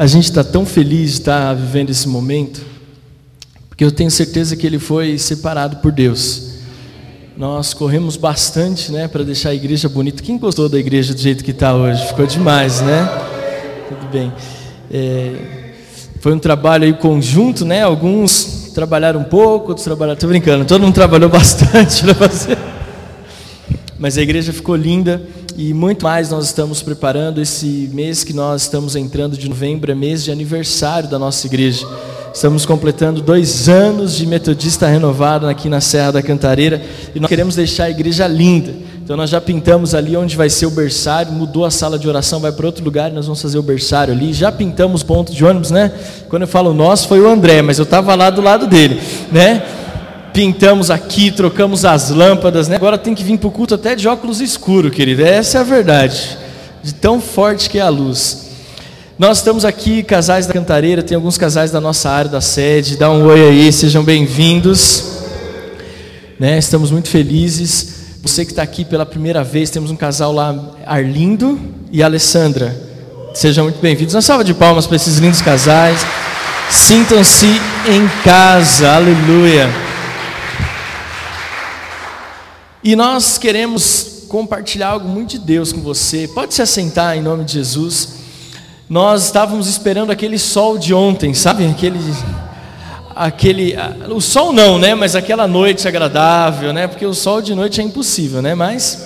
A gente está tão feliz de estar vivendo esse momento, porque eu tenho certeza que ele foi separado por Deus. Nós corremos bastante, né, para deixar a igreja bonita. Quem gostou da igreja do jeito que está hoje? Ficou demais, né? Tudo bem. É, foi um trabalho aí conjunto, né? Alguns trabalharam um pouco, outros trabalharam. Estou brincando. Todo mundo trabalhou bastante para fazer. Mas a igreja ficou linda e muito mais nós estamos preparando. Esse mês que nós estamos entrando de novembro é mês de aniversário da nossa igreja. Estamos completando dois anos de metodista renovado aqui na Serra da Cantareira e nós queremos deixar a igreja linda. Então nós já pintamos ali onde vai ser o berçário, mudou a sala de oração, vai para outro lugar e nós vamos fazer o berçário ali. Já pintamos ponto de ônibus, né? Quando eu falo nós, foi o André, mas eu estava lá do lado dele, né? Pintamos aqui, trocamos as lâmpadas, né? Agora tem que vir para o culto até de óculos escuros, querido. Essa é a verdade, de tão forte que é a luz. Nós estamos aqui, casais da Cantareira, tem alguns casais da nossa área, da sede. Dá um oi aí, sejam bem-vindos. Né? Estamos muito felizes. Você que está aqui pela primeira vez, temos um casal lá, Arlindo e Alessandra. Sejam muito bem-vindos. Uma salva de palmas para esses lindos casais. Sintam-se em casa, aleluia. E nós queremos compartilhar algo muito de Deus com você. Pode se assentar em nome de Jesus. Nós estávamos esperando aquele sol de ontem, sabe? Aquele aquele o sol não, né, mas aquela noite agradável, né? Porque o sol de noite é impossível, né? Mas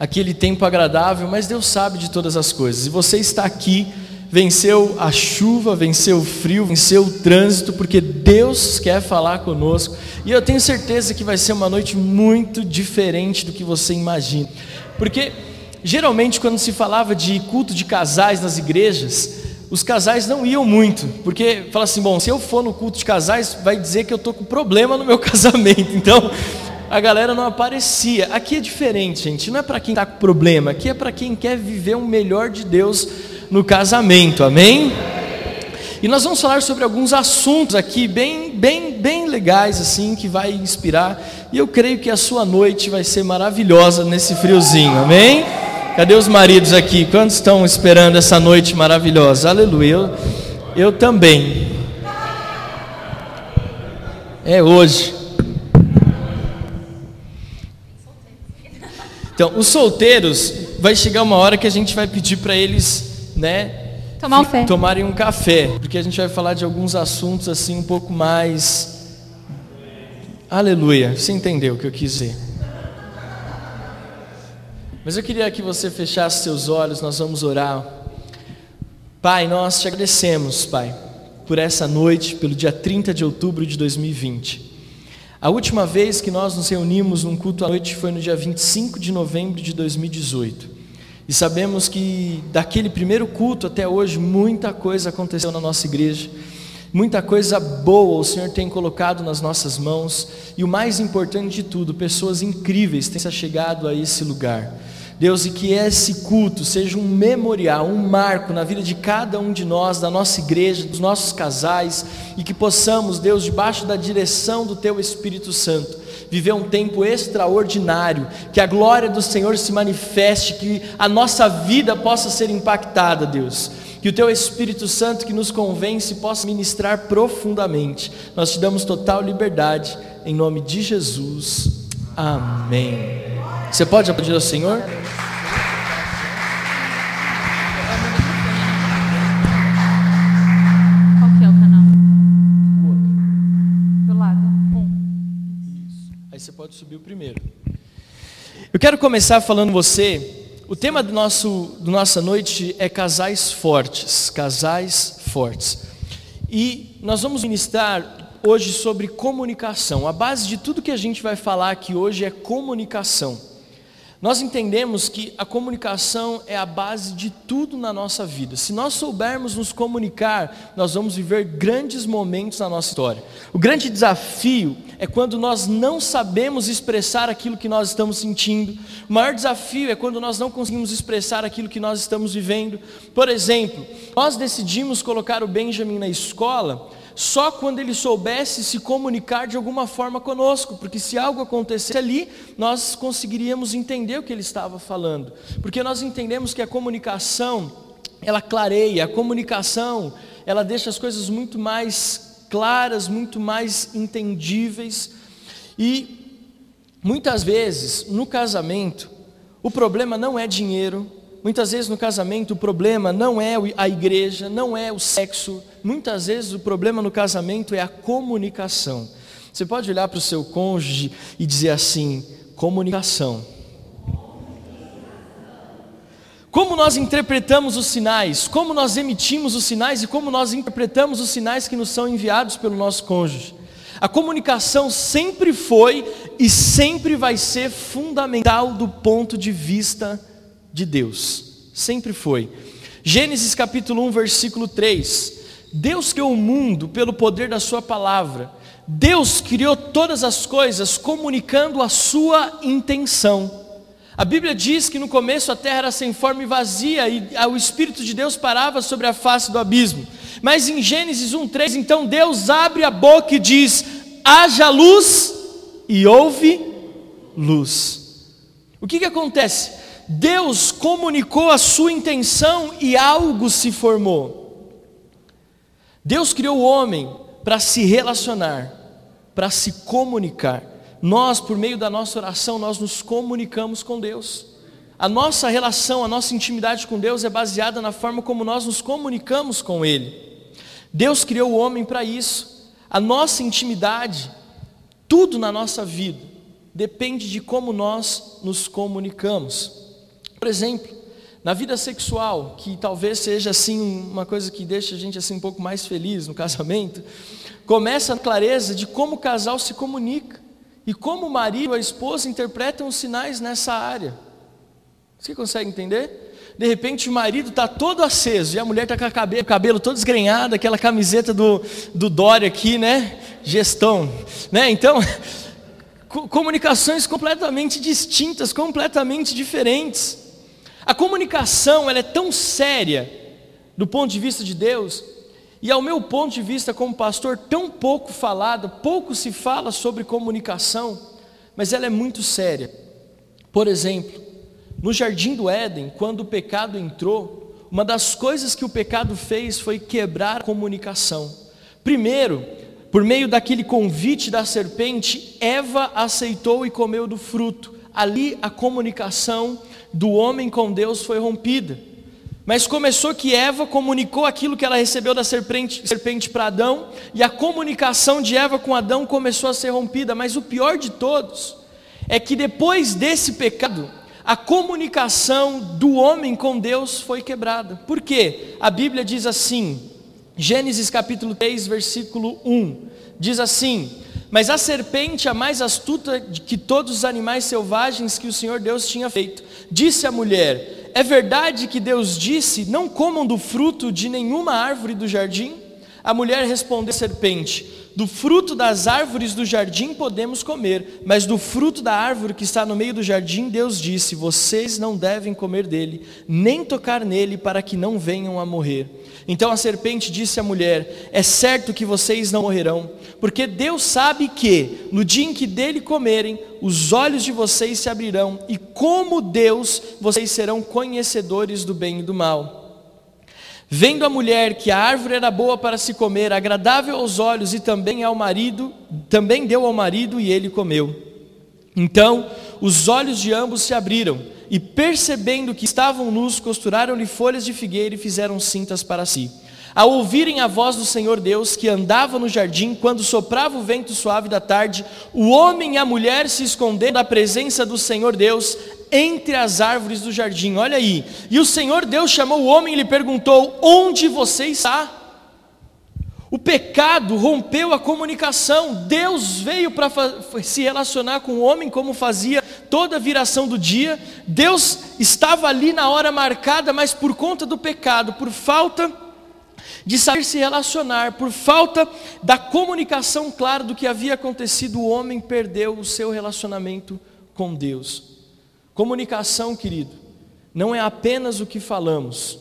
aquele tempo agradável, mas Deus sabe de todas as coisas. E você está aqui venceu a chuva, venceu o frio, venceu o trânsito, porque Deus quer falar conosco. E eu tenho certeza que vai ser uma noite muito diferente do que você imagina. Porque geralmente quando se falava de culto de casais nas igrejas, os casais não iam muito, porque fala assim, bom, se eu for no culto de casais, vai dizer que eu estou com problema no meu casamento. Então, a galera não aparecia. Aqui é diferente, gente. Não é para quem está com problema, aqui é para quem quer viver o melhor de Deus no casamento, amém? E nós vamos falar sobre alguns assuntos aqui bem, bem, bem legais assim que vai inspirar. E eu creio que a sua noite vai ser maravilhosa nesse friozinho, amém? Cadê os maridos aqui? Quantos estão esperando essa noite maravilhosa? Aleluia. Eu, eu também. É hoje. Então, os solteiros, vai chegar uma hora que a gente vai pedir para eles né? Tomar um café. Tomarem um café, porque a gente vai falar de alguns assuntos assim um pouco mais. Aleluia, você entendeu o que eu quis dizer. Mas eu queria que você fechasse seus olhos, nós vamos orar. Pai, nós te agradecemos, Pai, por essa noite, pelo dia 30 de outubro de 2020. A última vez que nós nos reunimos num culto à noite foi no dia 25 de novembro de 2018. E sabemos que daquele primeiro culto até hoje, muita coisa aconteceu na nossa igreja, muita coisa boa o Senhor tem colocado nas nossas mãos, e o mais importante de tudo, pessoas incríveis têm se chegado a esse lugar. Deus, e que esse culto seja um memorial, um marco na vida de cada um de nós, da nossa igreja, dos nossos casais, e que possamos, Deus, debaixo da direção do Teu Espírito Santo, viver um tempo extraordinário, que a glória do Senhor se manifeste, que a nossa vida possa ser impactada, Deus. Que o teu Espírito Santo que nos convence possa ministrar profundamente. Nós te damos total liberdade, em nome de Jesus. Amém. Você pode aplaudir ao Senhor? pode subir o primeiro. Eu quero começar falando você. O tema do nosso do nossa noite é casais fortes, casais fortes. E nós vamos ministrar hoje sobre comunicação. A base de tudo que a gente vai falar aqui hoje é comunicação. Nós entendemos que a comunicação é a base de tudo na nossa vida. Se nós soubermos nos comunicar, nós vamos viver grandes momentos na nossa história. O grande desafio é quando nós não sabemos expressar aquilo que nós estamos sentindo. O maior desafio é quando nós não conseguimos expressar aquilo que nós estamos vivendo. Por exemplo, nós decidimos colocar o Benjamin na escola só quando ele soubesse se comunicar de alguma forma conosco, porque se algo acontecesse ali, nós conseguiríamos entender o que ele estava falando, porque nós entendemos que a comunicação ela clareia, a comunicação, ela deixa as coisas muito mais claras, muito mais entendíveis. E muitas vezes, no casamento, o problema não é dinheiro, muitas vezes no casamento o problema não é a igreja, não é o sexo, muitas vezes o problema no casamento é a comunicação. Você pode olhar para o seu cônjuge e dizer assim: comunicação. Como nós interpretamos os sinais, como nós emitimos os sinais e como nós interpretamos os sinais que nos são enviados pelo nosso cônjuge. A comunicação sempre foi e sempre vai ser fundamental do ponto de vista de Deus. Sempre foi. Gênesis capítulo 1, versículo 3. Deus criou o mundo pelo poder da Sua palavra. Deus criou todas as coisas comunicando a Sua intenção. A Bíblia diz que no começo a terra era sem forma e vazia e o Espírito de Deus parava sobre a face do abismo. Mas em Gênesis 1:3, então Deus abre a boca e diz: haja luz e houve luz. O que, que acontece? Deus comunicou a sua intenção e algo se formou. Deus criou o homem para se relacionar, para se comunicar nós, por meio da nossa oração, nós nos comunicamos com Deus. A nossa relação, a nossa intimidade com Deus é baseada na forma como nós nos comunicamos com Ele. Deus criou o homem para isso. A nossa intimidade, tudo na nossa vida, depende de como nós nos comunicamos. Por exemplo, na vida sexual, que talvez seja assim uma coisa que deixa a gente assim um pouco mais feliz no casamento, começa a clareza de como o casal se comunica. E como o marido e a esposa interpretam os sinais nessa área. Você consegue entender? De repente o marido está todo aceso e a mulher está com o cabelo, cabelo todo esgrenhado, aquela camiseta do, do Dória aqui, né? Gestão. Né? Então, comunicações completamente distintas, completamente diferentes. A comunicação ela é tão séria do ponto de vista de Deus e ao meu ponto de vista como pastor, tão pouco falada, pouco se fala sobre comunicação, mas ela é muito séria. Por exemplo, no jardim do Éden, quando o pecado entrou, uma das coisas que o pecado fez foi quebrar a comunicação. Primeiro, por meio daquele convite da serpente, Eva aceitou e comeu do fruto. Ali a comunicação do homem com Deus foi rompida. Mas começou que Eva comunicou aquilo que ela recebeu da serpente, serpente para Adão, e a comunicação de Eva com Adão começou a ser rompida. Mas o pior de todos é que depois desse pecado, a comunicação do homem com Deus foi quebrada. Por quê? A Bíblia diz assim, Gênesis capítulo 3, versículo 1, diz assim: Mas a serpente, a mais astuta que todos os animais selvagens que o Senhor Deus tinha feito, disse à mulher: é verdade que Deus disse: Não comam do fruto de nenhuma árvore do jardim? A mulher respondeu à serpente: Do fruto das árvores do jardim podemos comer, mas do fruto da árvore que está no meio do jardim, Deus disse: Vocês não devem comer dele, nem tocar nele, para que não venham a morrer. Então a serpente disse à mulher: É certo que vocês não morrerão, porque Deus sabe que, no dia em que dele comerem, os olhos de vocês se abrirão, e como Deus, vocês serão conhecedores do bem e do mal. Vendo a mulher que a árvore era boa para se comer, agradável aos olhos e também ao marido, também deu ao marido e ele comeu. Então os olhos de ambos se abriram e percebendo que estavam nus, costuraram-lhe folhas de figueira e fizeram cintas para si. Ao ouvirem a voz do Senhor Deus, que andava no jardim, quando soprava o vento suave da tarde, o homem e a mulher se esconderam da presença do Senhor Deus entre as árvores do jardim. Olha aí. E o Senhor Deus chamou o homem e lhe perguntou: Onde você está? O pecado rompeu a comunicação. Deus veio para se relacionar com o homem como fazia toda a viração do dia. Deus estava ali na hora marcada, mas por conta do pecado, por falta de saber se relacionar, por falta da comunicação clara do que havia acontecido, o homem perdeu o seu relacionamento com Deus. Comunicação, querido, não é apenas o que falamos,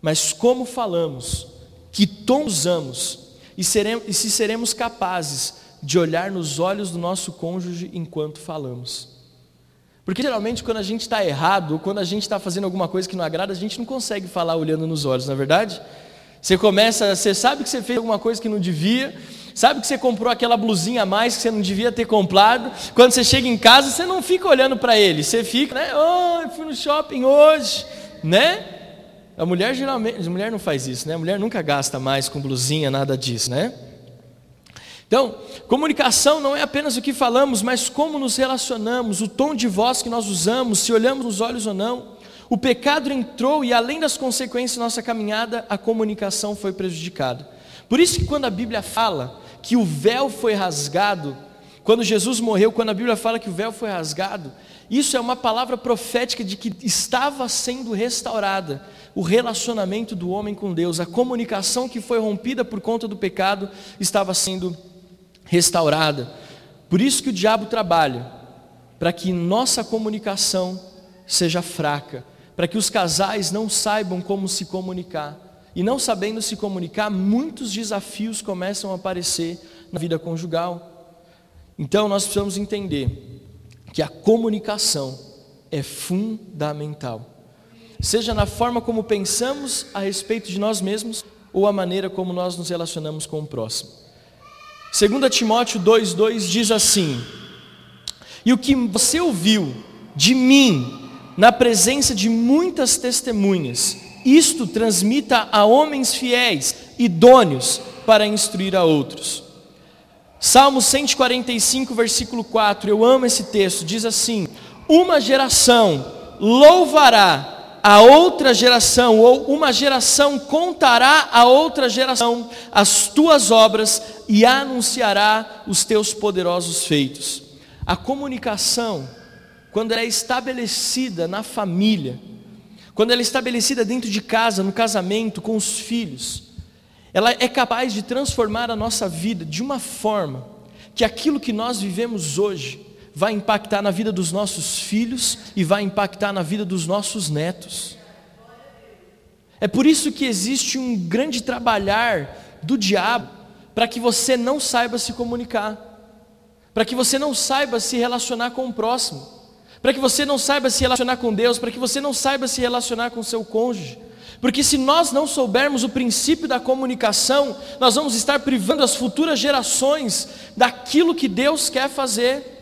mas como falamos que tom usamos e, seremos, e se seremos capazes de olhar nos olhos do nosso cônjuge enquanto falamos. Porque geralmente quando a gente está errado, ou quando a gente está fazendo alguma coisa que não agrada, a gente não consegue falar olhando nos olhos, não é verdade? Você começa, você sabe que você fez alguma coisa que não devia, sabe que você comprou aquela blusinha a mais que você não devia ter comprado. Quando você chega em casa, você não fica olhando para ele, você fica, né? Oh, eu fui no shopping hoje, né? A mulher geralmente, a mulher não faz isso, né? A mulher nunca gasta mais com blusinha, nada disso, né? Então, comunicação não é apenas o que falamos, mas como nos relacionamos, o tom de voz que nós usamos, se olhamos nos olhos ou não. O pecado entrou e, além das consequências da nossa caminhada, a comunicação foi prejudicada. Por isso que quando a Bíblia fala que o véu foi rasgado, quando Jesus morreu, quando a Bíblia fala que o véu foi rasgado, isso é uma palavra profética de que estava sendo restaurada o relacionamento do homem com Deus, a comunicação que foi rompida por conta do pecado estava sendo restaurada. Por isso que o diabo trabalha para que nossa comunicação seja fraca, para que os casais não saibam como se comunicar. E não sabendo se comunicar, muitos desafios começam a aparecer na vida conjugal. Então nós precisamos entender que a comunicação é fundamental. Seja na forma como pensamos a respeito de nós mesmos ou a maneira como nós nos relacionamos com o próximo. 2 Timóteo 2,2 diz assim: E o que você ouviu de mim na presença de muitas testemunhas, isto transmita a homens fiéis, idôneos para instruir a outros. Salmo 145, versículo 4, eu amo esse texto, diz assim: Uma geração louvará a outra geração, ou uma geração contará a outra geração as tuas obras e anunciará os teus poderosos feitos. A comunicação, quando ela é estabelecida na família, quando ela é estabelecida dentro de casa, no casamento, com os filhos, ela é capaz de transformar a nossa vida de uma forma que aquilo que nós vivemos hoje vai impactar na vida dos nossos filhos e vai impactar na vida dos nossos netos. É por isso que existe um grande trabalhar do diabo para que você não saiba se comunicar, para que você não saiba se relacionar com o próximo, para que você não saiba se relacionar com Deus, para que você não saiba se relacionar com seu cônjuge. Porque se nós não soubermos o princípio da comunicação, nós vamos estar privando as futuras gerações daquilo que Deus quer fazer.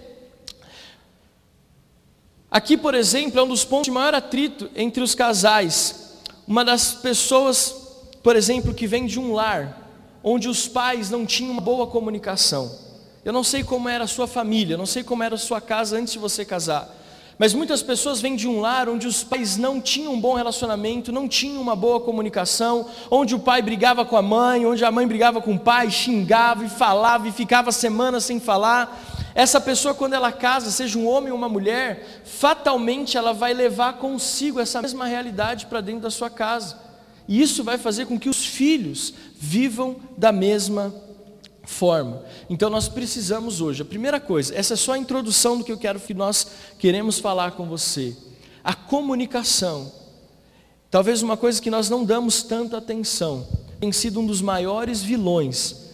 Aqui, por exemplo, é um dos pontos de maior atrito entre os casais. Uma das pessoas, por exemplo, que vem de um lar onde os pais não tinham uma boa comunicação. Eu não sei como era a sua família, não sei como era a sua casa antes de você casar. Mas muitas pessoas vêm de um lar onde os pais não tinham um bom relacionamento, não tinham uma boa comunicação, onde o pai brigava com a mãe, onde a mãe brigava com o pai, xingava e falava e ficava semanas sem falar. Essa pessoa, quando ela casa, seja um homem ou uma mulher, fatalmente ela vai levar consigo essa mesma realidade para dentro da sua casa. E isso vai fazer com que os filhos vivam da mesma forma. Então nós precisamos hoje, a primeira coisa, essa é só a introdução do que eu quero que nós queremos falar com você. A comunicação. Talvez uma coisa que nós não damos tanta atenção, tem sido um dos maiores vilões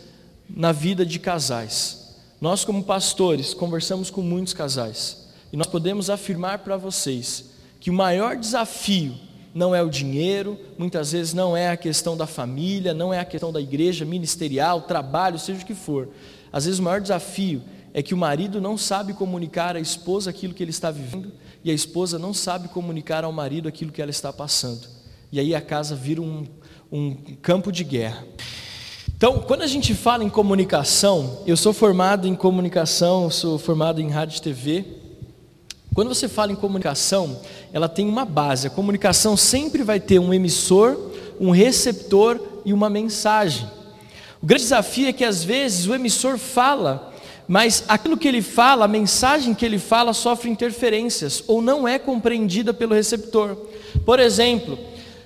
na vida de casais. Nós, como pastores, conversamos com muitos casais e nós podemos afirmar para vocês que o maior desafio não é o dinheiro, muitas vezes não é a questão da família, não é a questão da igreja ministerial, trabalho, seja o que for. Às vezes o maior desafio é que o marido não sabe comunicar à esposa aquilo que ele está vivendo e a esposa não sabe comunicar ao marido aquilo que ela está passando. E aí a casa vira um, um campo de guerra. Então, quando a gente fala em comunicação, eu sou formado em comunicação, sou formado em rádio e TV. Quando você fala em comunicação, ela tem uma base. A comunicação sempre vai ter um emissor, um receptor e uma mensagem. O grande desafio é que às vezes o emissor fala, mas aquilo que ele fala, a mensagem que ele fala sofre interferências ou não é compreendida pelo receptor. Por exemplo,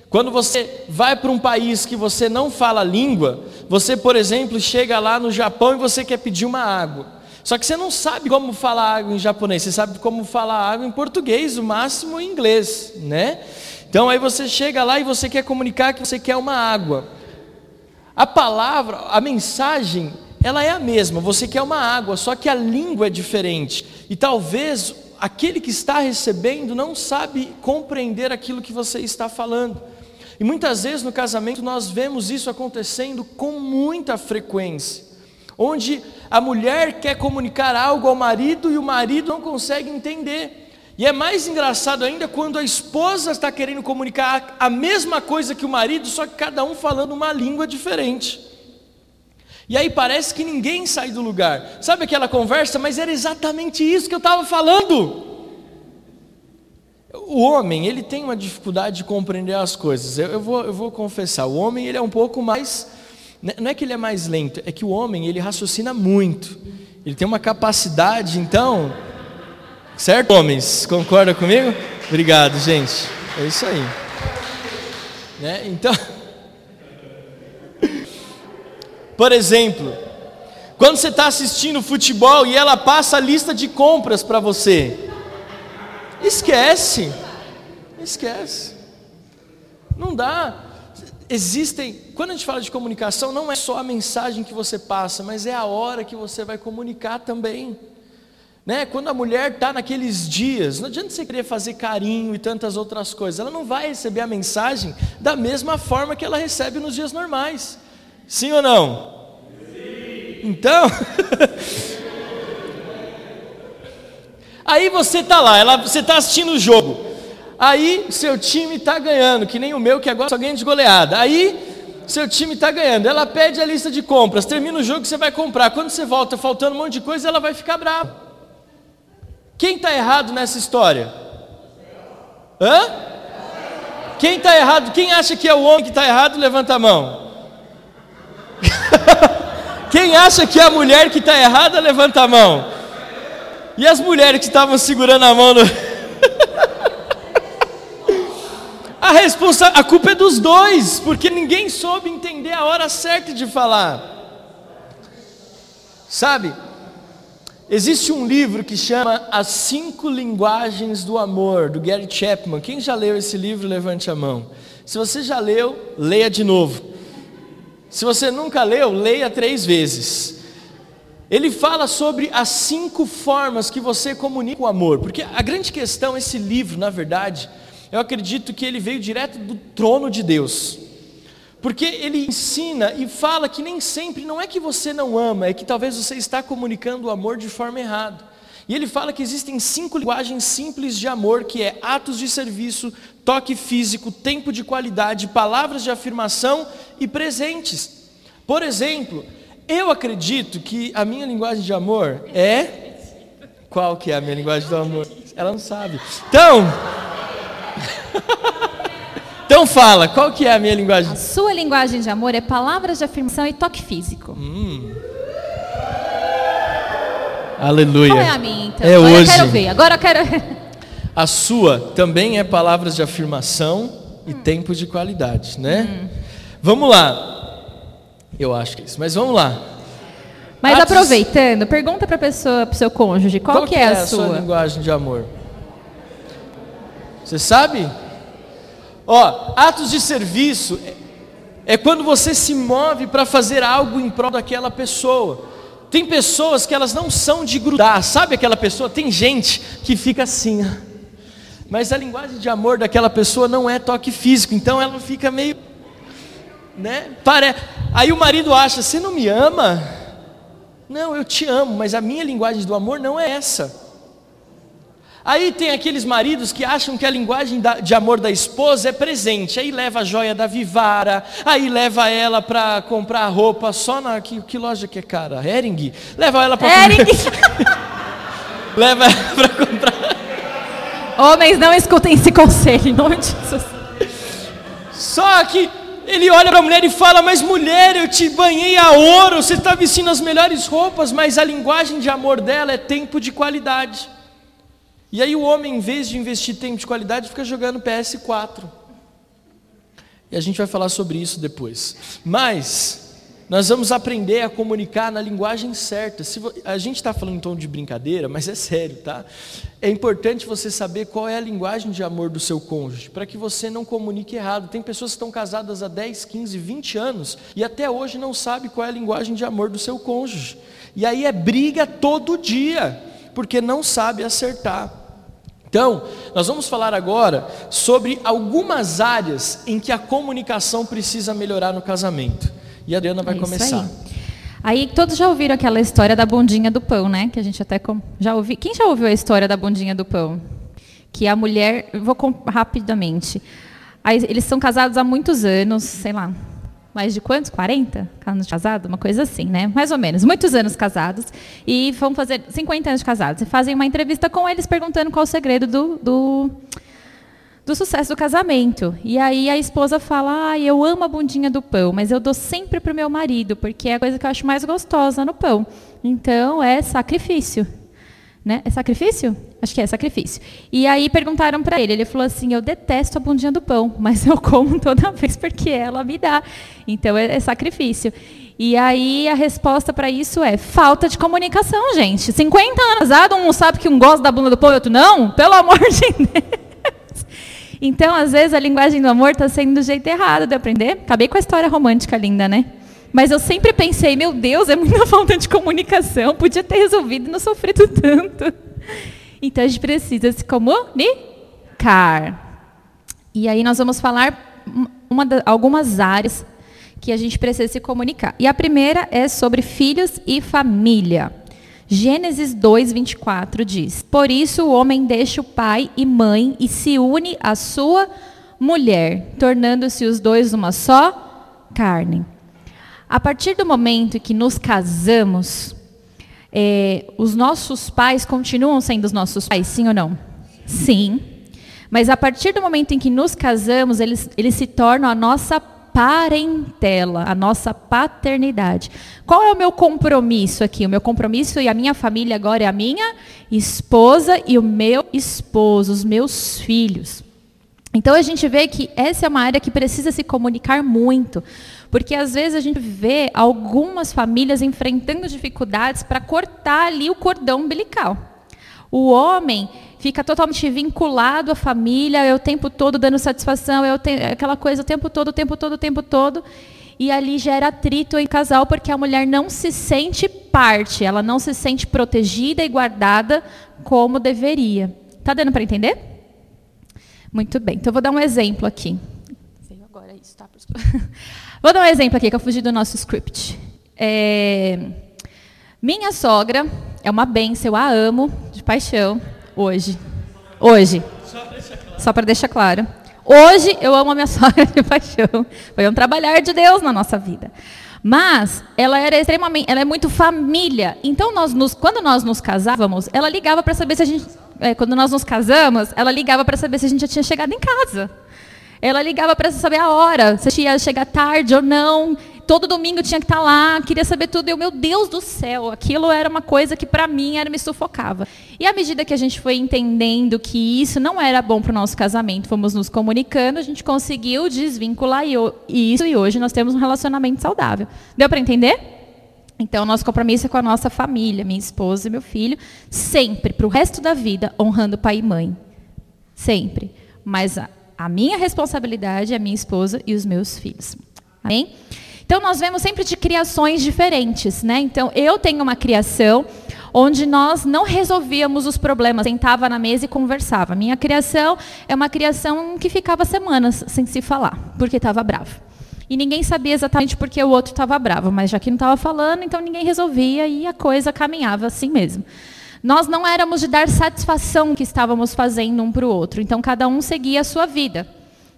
quando você vai para um país que você não fala língua, você, por exemplo, chega lá no Japão e você quer pedir uma água. Só que você não sabe como falar água em japonês, você sabe como falar água em português, o máximo em inglês, né? Então aí você chega lá e você quer comunicar que você quer uma água. A palavra, a mensagem, ela é a mesma, você quer uma água, só que a língua é diferente. E talvez aquele que está recebendo não sabe compreender aquilo que você está falando. E muitas vezes no casamento nós vemos isso acontecendo com muita frequência, onde a mulher quer comunicar algo ao marido e o marido não consegue entender. E é mais engraçado ainda quando a esposa está querendo comunicar a mesma coisa que o marido, só que cada um falando uma língua diferente. E aí parece que ninguém sai do lugar. Sabe aquela conversa? Mas era exatamente isso que eu estava falando. O homem, ele tem uma dificuldade de compreender as coisas. Eu, eu, vou, eu vou confessar, o homem ele é um pouco mais. Né, não é que ele é mais lento, é que o homem ele raciocina muito. Ele tem uma capacidade, então, Certo, homens? Concorda comigo? Obrigado, gente. É isso aí. Né? Então, por exemplo, quando você está assistindo futebol e ela passa a lista de compras para você, esquece, esquece. Não dá. Existem, quando a gente fala de comunicação, não é só a mensagem que você passa, mas é a hora que você vai comunicar também. Né? Quando a mulher está naqueles dias, não adianta você querer fazer carinho e tantas outras coisas, ela não vai receber a mensagem da mesma forma que ela recebe nos dias normais. Sim ou não? Sim. Então, aí você está lá, ela, você está assistindo o jogo, aí seu time está ganhando, que nem o meu, que agora só ganha de goleada. Aí seu time está ganhando, ela pede a lista de compras, termina o jogo você vai comprar. Quando você volta faltando um monte de coisa, ela vai ficar brava. Quem está errado nessa história? Hã? Quem está errado? Quem acha que é o homem que está errado, levanta a mão. Quem acha que é a mulher que está errada, levanta a mão. E as mulheres que estavam segurando a mão no. a, responsa... a culpa é dos dois, porque ninguém soube entender a hora certa de falar. Sabe? Existe um livro que chama As Cinco Linguagens do Amor, do Gary Chapman. Quem já leu esse livro, levante a mão. Se você já leu, leia de novo. Se você nunca leu, leia três vezes. Ele fala sobre as cinco formas que você comunica o amor, porque a grande questão, esse livro, na verdade, eu acredito que ele veio direto do trono de Deus. Porque ele ensina e fala que nem sempre não é que você não ama, é que talvez você está comunicando o amor de forma errada. E ele fala que existem cinco linguagens simples de amor, que é atos de serviço, toque físico, tempo de qualidade, palavras de afirmação e presentes. Por exemplo, eu acredito que a minha linguagem de amor é qual que é a minha linguagem do amor? Ela não sabe. Então, Então fala, qual que é a minha linguagem? A sua linguagem de amor é palavras de afirmação e toque físico. Hum. Aleluia. Qual é a minha então? É Agora hoje. eu quero ver. Agora eu quero A sua também é palavras de afirmação e hum. tempo de qualidade, né? Hum. Vamos lá. Eu acho que é isso, mas vamos lá. Mas Atos... aproveitando, pergunta para a pessoa, para o seu cônjuge, qual, qual que, é, é a, a sua? sua linguagem de amor? Você sabe? Ó, atos de serviço é, quando você se move para fazer algo em prol daquela pessoa. Tem pessoas que elas não são de grudar, sabe aquela pessoa? Tem gente que fica assim, mas a linguagem de amor daquela pessoa não é toque físico, então ela fica meio, né? Pare... Aí o marido acha: você não me ama? Não, eu te amo, mas a minha linguagem do amor não é essa. Aí tem aqueles maridos que acham que a linguagem de amor da esposa é presente. Aí leva a joia da Vivara, aí leva ela para comprar roupa só na. Que, que, loja que é cara? Hering? Leva ela para. Hering! leva ela para comprar. Homens, não escutem esse conselho, em nome de Jesus. Só que ele olha para a mulher e fala: Mas mulher, eu te banhei a ouro, você está vestindo as melhores roupas, mas a linguagem de amor dela é tempo de qualidade. E aí o homem, em vez de investir tempo de qualidade, fica jogando PS4. E a gente vai falar sobre isso depois. Mas nós vamos aprender a comunicar na linguagem certa. Se a gente está falando em tom de brincadeira, mas é sério, tá? É importante você saber qual é a linguagem de amor do seu cônjuge, para que você não comunique errado. Tem pessoas que estão casadas há 10, 15, 20 anos e até hoje não sabe qual é a linguagem de amor do seu cônjuge. E aí é briga todo dia, porque não sabe acertar. Então, nós vamos falar agora sobre algumas áreas em que a comunicação precisa melhorar no casamento. E a Adriana vai É começar. Aí. Aí todos já ouviram aquela história da bundinha do pão, né? Que a gente até já ouviu. Quem já ouviu a história da bundinha do pão? Que a mulher, vou rapidamente. Aí, eles são casados há muitos anos, sei lá, mais de quantos? 40 anos de casado? Uma coisa assim, né? Mais ou menos. Muitos anos casados. E vão fazer 50 anos de casados. E fazem uma entrevista com eles perguntando qual o segredo do, do, do sucesso do casamento. E aí a esposa fala: ah, eu amo a bundinha do pão, mas eu dou sempre para o meu marido, porque é a coisa que eu acho mais gostosa no pão. Então é sacrifício. Né? É sacrifício? Acho que é sacrifício. E aí perguntaram para ele, ele falou assim: "Eu detesto a bundinha do pão, mas eu como toda vez porque ela me dá. Então é, é sacrifício". E aí a resposta para isso é falta de comunicação, gente. 50 anos casado, um sabe que um gosta da bunda do pão e outro não? Pelo amor de Deus. Então, às vezes a linguagem do amor está sendo do jeito errado de aprender. Acabei com a história romântica linda, né? Mas eu sempre pensei, meu Deus, é muita falta de comunicação, podia ter resolvido e não sofrido tanto. Então a gente precisa se comunicar. E aí nós vamos falar uma algumas áreas que a gente precisa se comunicar. E a primeira é sobre filhos e família. Gênesis 2, 24 diz: Por isso o homem deixa o pai e mãe e se une à sua mulher, tornando-se os dois uma só carne. A partir do momento que nos casamos, é, os nossos pais continuam sendo os nossos pais, sim ou não? Sim. Mas a partir do momento em que nos casamos, eles, eles se tornam a nossa parentela, a nossa paternidade. Qual é o meu compromisso aqui? O meu compromisso e a minha família agora é a minha esposa e o meu esposo, os meus filhos. Então a gente vê que essa é uma área que precisa se comunicar muito, porque às vezes a gente vê algumas famílias enfrentando dificuldades para cortar ali o cordão umbilical. O homem fica totalmente vinculado à família, é o tempo todo dando satisfação, é te... aquela coisa o tempo todo, o tempo todo, o tempo todo. E ali gera atrito em casal, porque a mulher não se sente parte, ela não se sente protegida e guardada como deveria. Tá dando para entender? Muito bem. Então, eu vou dar um exemplo aqui. Veio agora isso, tá? Vou dar um exemplo aqui, que eu fugi do nosso script. É... Minha sogra é uma benção, eu a amo de paixão. Hoje. Hoje. Só para deixar claro. Hoje eu amo a minha sogra de paixão. Foi um trabalhar de Deus na nossa vida. Mas ela era extremamente, ela é muito família. Então nós nos, quando nós nos casávamos, ela ligava para saber se a gente, é, quando nós nos casamos, ela ligava para saber se a gente já tinha chegado em casa. Ela ligava para saber a hora, se ia chegar tarde ou não. Todo domingo tinha que estar lá, queria saber tudo. E eu, meu Deus do céu, aquilo era uma coisa que para mim era me sufocava. E à medida que a gente foi entendendo que isso não era bom para o nosso casamento, fomos nos comunicando, a gente conseguiu desvincular isso e hoje nós temos um relacionamento saudável. Deu para entender? Então, nosso compromisso é com a nossa família, minha esposa e meu filho, sempre, para o resto da vida, honrando pai e mãe. Sempre. Mas a, minha responsabilidade a minha esposa e os meus filhos. Amém? Então, nós vemos sempre de criações diferentes. Né? Então, eu tenho uma criação onde nós não resolvíamos os problemas, sentava na mesa e conversava. Minha criação é uma criação que ficava semanas sem se falar, porque estava bravo. E ninguém sabia exatamente porque o outro estava bravo, mas já que não estava falando, então ninguém resolvia e a coisa caminhava assim mesmo. Nós não éramos de dar satisfação que estávamos fazendo um para o outro, então cada um seguia a sua vida.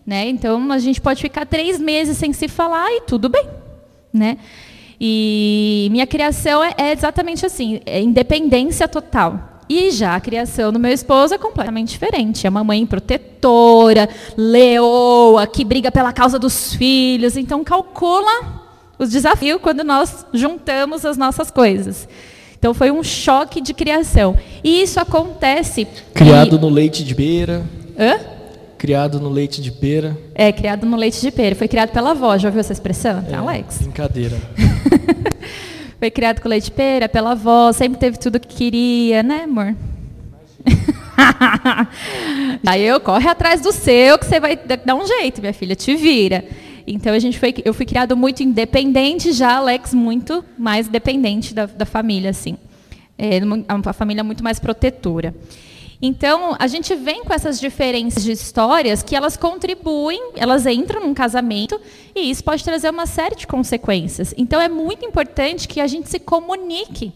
Né? Então a gente pode ficar três meses sem se falar e tudo bem. Né? E minha criação é, é exatamente assim, é independência total. E já a criação do meu esposo é completamente diferente. É uma mãe protetora, leoa, que briga pela causa dos filhos. Então calcula os desafios quando nós juntamos as nossas coisas. Então foi um choque de criação. E isso acontece. Criado e... no leite de beira. Hã? Criado no leite de pera. É, criado no leite de pera. Foi criado pela avó, já ouviu essa expressão? É, Alex. Brincadeira. Foi criado com leite de pera, pela avó, sempre teve tudo que queria, né, amor? Aí eu corre atrás do seu, que você vai dar um jeito, minha filha, te vira. Então a gente foi, eu fui criado muito independente, já Alex muito mais dependente da, da família, assim. É uma família muito mais protetora. Então, a gente vem com essas diferenças de histórias que elas contribuem, elas entram num casamento e isso pode trazer uma série de consequências. Então, é muito importante que a gente se comunique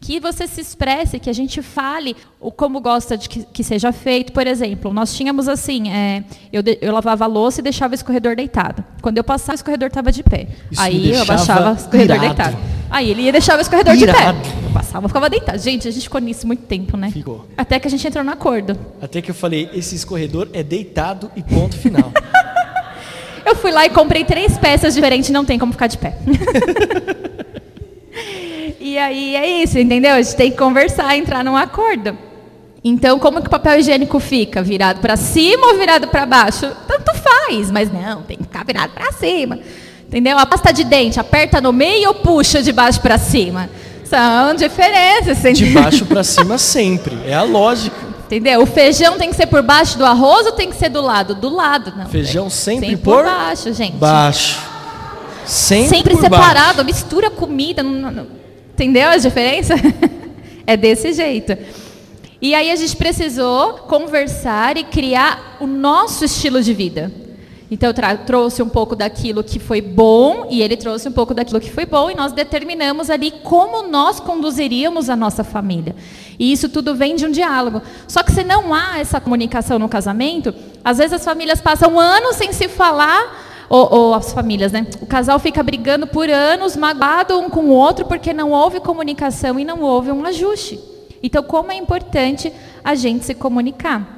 que você se expresse, que a gente fale o como gosta de que, que seja feito. Por exemplo, nós tínhamos assim, é, eu, de, eu lavava a louça e deixava o escorredor deitado. Quando eu passava, o escorredor estava de pé. Isso Aí eu abaixava o escorredor irado. deitado. Aí ele ia deixar o escorredor Irado. de pé. Eu passava, ficava deitado. Gente, a gente ficou nisso muito tempo, né? Ficou. Até que a gente entrou no acordo. Até que eu falei, esse escorredor é deitado e ponto final. Eu fui lá e comprei três peças diferentes, não tem como ficar de pé. e aí é isso, entendeu? A gente tem que conversar, entrar num acordo. Então, como que o papel higiênico fica? Virado para cima ou virado para baixo? Tanto faz, mas não, tem que ficar virado para cima. Entendeu? A pasta de dente, aperta no meio ou puxa de baixo para cima? São diferenças, De entendeu? baixo para cima sempre. É a lógica. Entendeu? O feijão tem que ser por baixo do arroz ou tem que ser do lado? Do lado, não. Feijão sempre, Sempre por por baixo, gente. baixo. Sempre, Sempre separado, baixo. mistura comida. não- não- Entendeu a diferença? é desse jeito. E aí a gente precisou conversar e criar o nosso estilo de vida. Então eu trouxe um pouco daquilo que foi bom e ele trouxe um pouco daquilo que foi bom e nós determinamos ali como nós conduziríamos a nossa família. E isso tudo vem de um diálogo. Só que se não há essa comunicação no casamento, às vezes as famílias passam anos sem se falar ou, ou as famílias, né? O casal fica brigando por anos, magoado um com o outro, porque não houve comunicação e não houve um ajuste. Então, como é importante a gente se comunicar.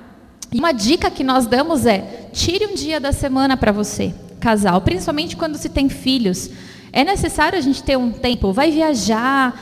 E uma dica que nós damos é: tire um dia da semana para você, casal, principalmente quando se tem filhos. É necessário a gente ter um tempo, vai viajar,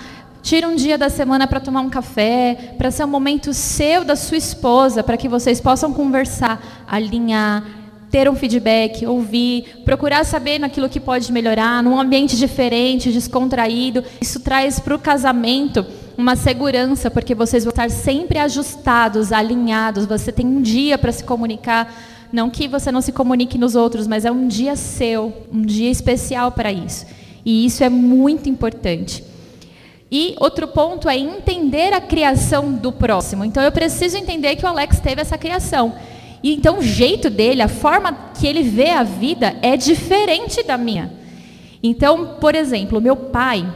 tira um dia da semana para tomar um café, para ser um momento seu, da sua esposa, para que vocês possam conversar, alinhar, ter um feedback, ouvir, procurar saber naquilo que pode melhorar, num ambiente diferente, descontraído. Isso traz para o casamento uma segurança, porque vocês vão estar sempre ajustados, alinhados. Você tem um dia para se comunicar. Não que você não se comunique nos outros, mas é um dia seu, um dia especial para isso. E isso é muito importante. E outro ponto é entender a criação do próximo. Então eu preciso entender que o Alex teve essa criação. E então o jeito dele, a forma que ele vê a vida é diferente da minha. Então, por exemplo, meu pai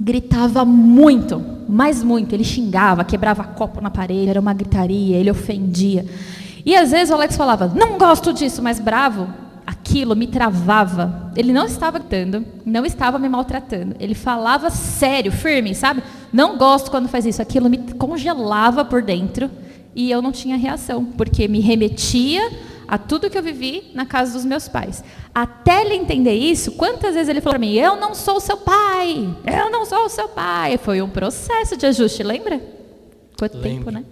gritava muito, mas muito. Ele xingava, quebrava copo na parede, era uma gritaria, ele ofendia. E às vezes o Alex falava: "Não gosto disso", mas bravo, aquilo me travava. Ele não estava gritando, não estava me maltratando. Ele falava sério, firme, sabe? Não gosto quando faz isso. Aquilo me congelava por dentro e eu não tinha reação, porque me remetia a tudo que eu vivi na casa dos meus pais. Até ele entender isso, quantas vezes ele falou para mim: "Eu não sou o seu pai. Eu não sou o seu pai". Foi um processo de ajuste, lembra? Quanto Lembro. tempo, né?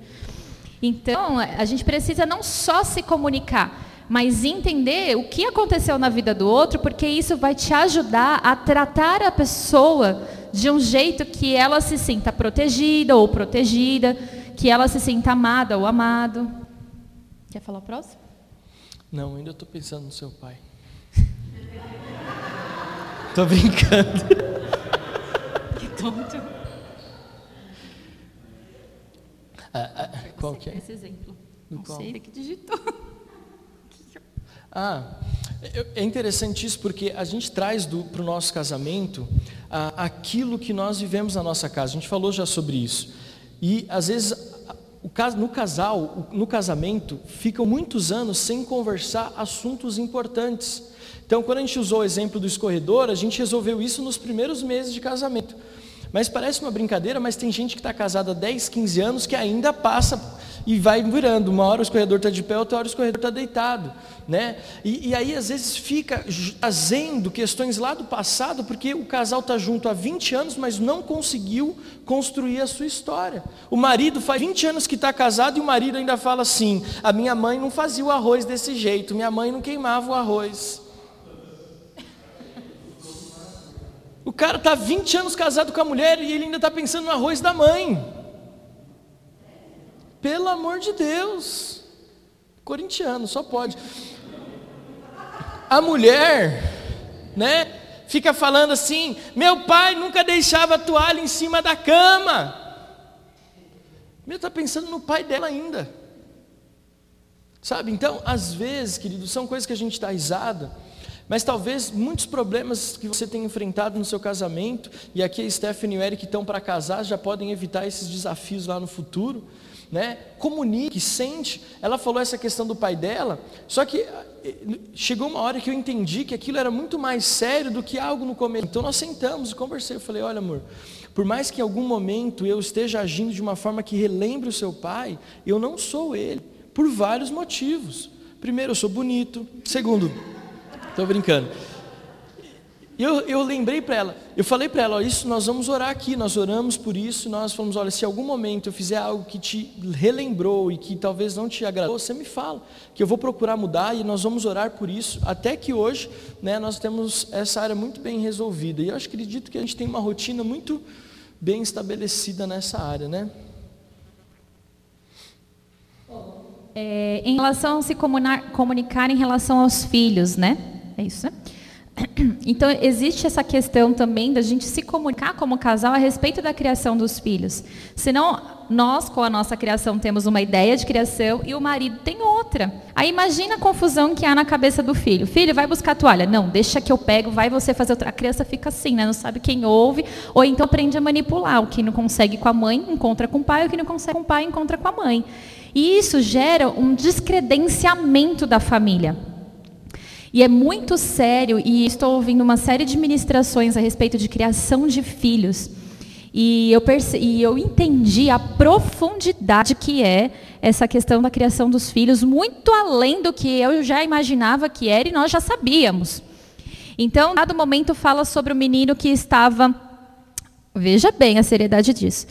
Então, a gente precisa não só se comunicar, mas entender o que aconteceu na vida do outro, porque isso vai te ajudar a tratar a pessoa de um jeito que ela se sinta protegida ou protegida, que ela se sinta amada ou amado. Quer falar o próximo? Não, ainda estou pensando no seu pai. Tô brincando. Que tonto. Ah, ah, qual que é? Esse exemplo. Do Não qual? sei, que digitou. Ah, é- interessante isso porque a gente traz para o nosso casamento ah, aquilo que nós vivemos na nossa casa. A gente falou já sobre isso. E às vezes no casal, no casamento, ficam muitos anos sem conversar assuntos importantes. Então, quando a gente usou o exemplo do escorredor, a gente resolveu isso nos primeiros meses de casamento. Mas parece uma brincadeira, mas tem gente que está casada há 10, 15 anos que ainda passa e vai virando. Uma hora o escorredor está de pé, outra hora o escorredor está deitado. Né? E, e aí, às vezes, fica trazendo questões lá do passado, porque o casal está junto há 20 anos, mas não conseguiu construir a sua história. O marido faz 20 anos que está casado e o marido ainda fala assim: a minha mãe não fazia o arroz desse jeito, minha mãe não queimava o arroz. O cara está 20 anos casado com a mulher e ele ainda está pensando no arroz da mãe. Pelo amor de Deus. Corintiano, só pode. A mulher, né, fica falando assim: meu pai nunca deixava a toalha em cima da cama. menina está pensando no pai dela ainda. Sabe? Então, às vezes, querido, são coisas que a gente dá risada, mas talvez muitos problemas que você tem enfrentado no seu casamento, e aqui a Stephanie e o Eric estão para casar, já podem evitar esses desafios lá no futuro. Né? Comunique, sente. Ela falou essa questão do pai dela, só que eh, chegou uma hora que eu entendi que aquilo era muito mais sério do que algo no começo. Então nós sentamos e conversei. Eu falei: olha, amor, por mais que em algum momento eu esteja agindo de uma forma que relembre o seu pai, eu não sou ele, por vários motivos. Primeiro, eu sou bonito. Segundo, estou brincando. Eu, eu lembrei para ela, eu falei para ela, ó, isso nós vamos orar aqui, nós oramos por isso, nós falamos, olha, se algum momento eu fizer algo que te relembrou e que talvez não te agradou, você me fala, que eu vou procurar mudar e nós vamos orar por isso, até que hoje, né, nós temos essa área muito bem resolvida, e eu acredito que a gente tem uma rotina muito bem estabelecida nessa área, né? É, em relação a se comunicar em relação aos filhos, né? É isso, né? Então, existe essa questão também da gente se comunicar como casal a respeito da criação dos filhos. Senão, nós, com a nossa criação, temos uma ideia de criação e o marido tem outra. Aí, imagina a confusão que há na cabeça do filho. Filho, vai buscar a toalha. Não, deixa que eu pego, vai você fazer outra. A criança fica assim, né? não sabe quem ouve, ou então aprende a manipular. O que não consegue com a mãe, encontra com o pai, o que não consegue com o pai, encontra com a mãe. E isso gera um descredenciamento da família. E é muito sério, e estou ouvindo uma série de ministrações a respeito de criação de filhos. E eu, e eu entendi a profundidade que é essa questão da criação dos filhos, muito além do que eu já imaginava que era e nós já sabíamos. Então, dado momento, fala sobre o menino que estava. Veja bem a seriedade disso.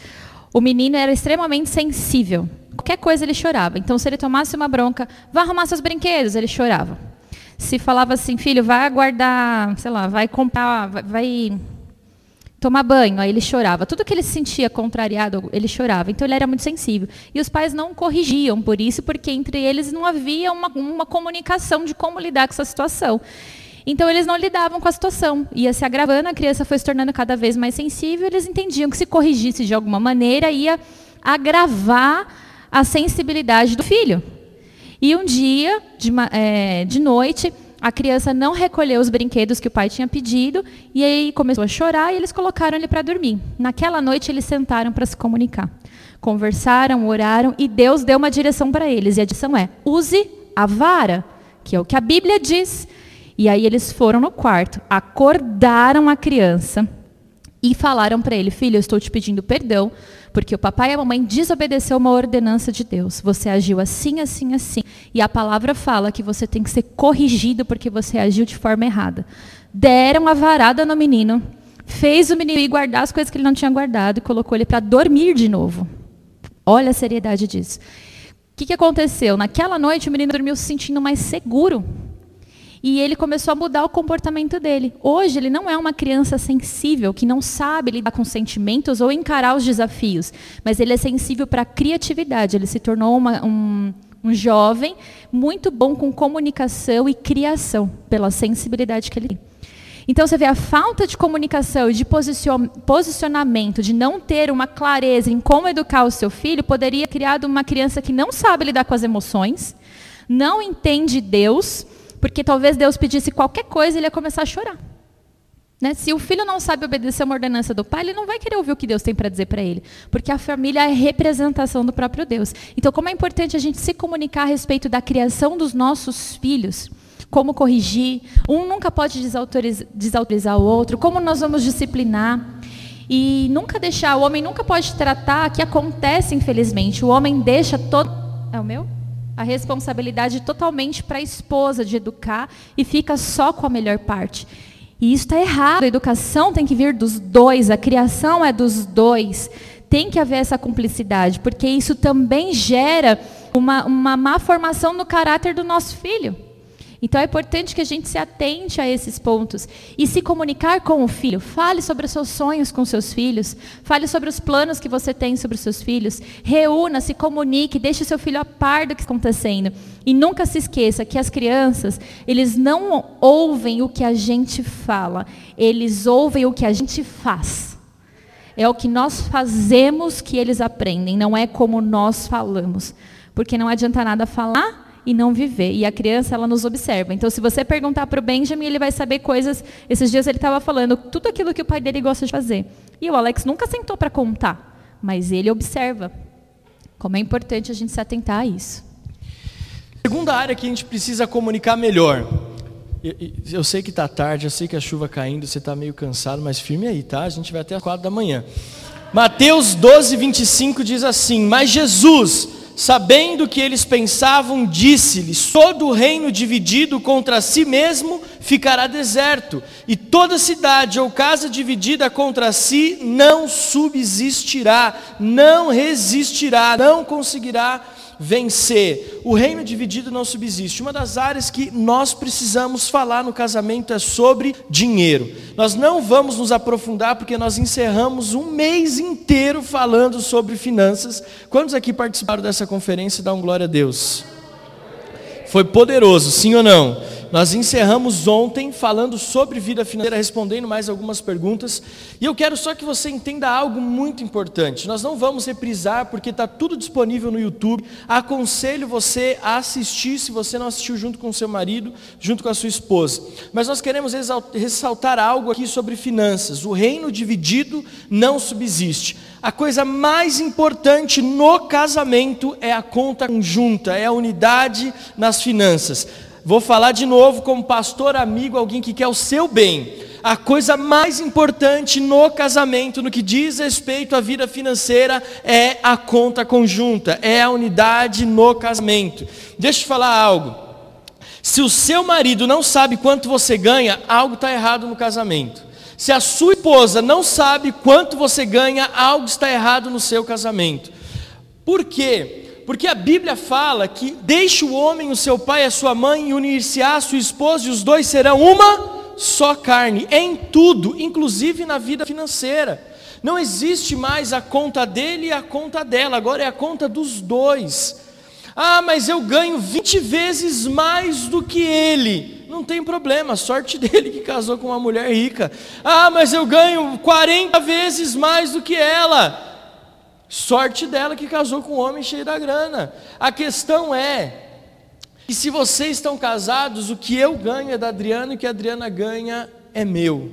O menino era extremamente sensível. Qualquer coisa ele chorava. Então, se ele tomasse uma bronca, vá arrumar seus brinquedos, ele chorava se falava assim, filho, vai aguardar, sei lá, vai comprar, vai, tomar banho, aí ele chorava. Tudo que ele se sentia contrariado, ele chorava. Então ele era muito sensível. E os pais não corrigiam por isso, porque entre eles não havia uma, uma comunicação de como lidar com essa situação. Então eles não lidavam com a situação. Ia se agravando, a criança foi se tornando cada vez mais sensível, eles entendiam que se corrigisse de alguma maneira ia agravar a sensibilidade do filho. E um dia, de, é, de noite, a criança não recolheu os brinquedos que o pai tinha pedido e aí começou a chorar e eles colocaram ele para dormir. Naquela noite eles sentaram para se comunicar. Conversaram, oraram e Deus deu uma direção para eles. E a direção é: use a vara, que é o que a Bíblia diz. E aí eles foram no quarto, acordaram a criança e falaram para ele: Filho, eu estou te pedindo perdão porque o papai e a mamãe desobedeceu uma ordenança de Deus. Você agiu assim, assim, assim. E a palavra fala que você tem que ser corrigido porque você agiu de forma errada. Deram a varada no menino, fez o menino ir guardar as coisas que ele não tinha guardado e colocou ele para dormir de novo. Olha a seriedade disso. O que, que aconteceu? Naquela noite o menino dormiu se sentindo mais seguro e ele começou a mudar o comportamento dele. Hoje ele não é uma criança sensível, que não sabe lidar com sentimentos ou encarar os desafios, mas ele é sensível para a criatividade. Ele se tornou uma, um, um jovem muito bom com comunicação e criação, pela sensibilidade que ele tem. Então você vê a falta de comunicação de posicionamento, de não ter uma clareza em como educar o seu filho, poderia criar uma criança que não sabe lidar com as emoções, não entende Deus porque talvez Deus pedisse qualquer coisa e ele ia começar a chorar. Né? Se o filho não sabe obedecer uma ordenança do pai, ele não vai querer ouvir o que Deus tem para dizer para ele. Porque a família é representação do próprio Deus. Então, como é importante a gente se comunicar a respeito da criação dos nossos filhos, como corrigir, um nunca pode desautorizar, desautorizar o outro, como nós vamos disciplinar. E nunca deixar, o homem nunca pode tratar, que acontece infelizmente, o homem deixa todo. É o meu? A responsabilidade totalmente para a esposa de educar e fica só com a melhor parte. E isso está errado. A educação tem que vir dos dois, a criação é dos dois. Tem que haver essa cumplicidade, porque isso também gera uma, uma má formação no caráter do nosso filho. Então é importante que a gente se atente a esses pontos e se comunicar com o filho. Fale sobre os seus sonhos com seus filhos, fale sobre os planos que você tem sobre os seus filhos. Reúna, se comunique, deixe seu filho a par do que está acontecendo. E nunca se esqueça que as crianças, eles não ouvem o que a gente fala, eles ouvem o que a gente faz. É o que nós fazemos que eles aprendem, não é como nós falamos. Porque não adianta nada falar e não viver. E a criança, ela nos observa. Então, se você perguntar para o Benjamin, ele vai saber coisas. Esses dias ele estava falando tudo aquilo que o pai dele gosta de fazer. E o Alex nunca sentou para contar, mas ele observa. Como é importante a gente se atentar a isso. Segunda área que a gente precisa comunicar melhor. Eu, eu sei que está tarde, eu sei que a chuva caindo, você está meio cansado, mas firme aí, tá? A gente vai até as quatro da manhã. Mateus 12, 25 diz assim: Mas Jesus, sabendo que eles pensavam, disse-lhes: Todo o reino dividido contra si mesmo ficará deserto, e toda cidade ou casa dividida contra si não subsistirá, não resistirá, não conseguirá vencer. O reino dividido não subsiste. Uma das áreas que nós precisamos falar no casamento é sobre dinheiro. Nós não vamos nos aprofundar porque nós encerramos um mês inteiro falando sobre finanças. Quantos aqui participaram dessa conferência? Dá um glória a Deus. Foi poderoso, sim ou não? Nós encerramos ontem falando sobre vida financeira, respondendo mais algumas perguntas. E eu quero só que você entenda algo muito importante. Nós não vamos reprisar, porque está tudo disponível no YouTube. Aconselho você a assistir, se você não assistiu junto com o seu marido, junto com a sua esposa. Mas nós queremos ressaltar algo aqui sobre finanças. O reino dividido não subsiste. A coisa mais importante no casamento é a conta conjunta, é a unidade nas finanças. Vou falar de novo como pastor amigo, alguém que quer o seu bem. A coisa mais importante no casamento, no que diz respeito à vida financeira, é a conta conjunta, é a unidade no casamento. Deixa eu te falar algo. Se o seu marido não sabe quanto você ganha, algo está errado no casamento. Se a sua esposa não sabe quanto você ganha, algo está errado no seu casamento. Por quê? Porque a Bíblia fala que deixe o homem o seu pai e a sua mãe e unir-se-á a sua esposa e os dois serão uma só carne, em tudo, inclusive na vida financeira. Não existe mais a conta dele e a conta dela, agora é a conta dos dois. Ah, mas eu ganho 20 vezes mais do que ele. Não tem problema, sorte dele que casou com uma mulher rica. Ah, mas eu ganho 40 vezes mais do que ela. Sorte dela que casou com um homem cheio da grana. A questão é que se vocês estão casados, o que eu ganho é da Adriana e o que a Adriana ganha é meu.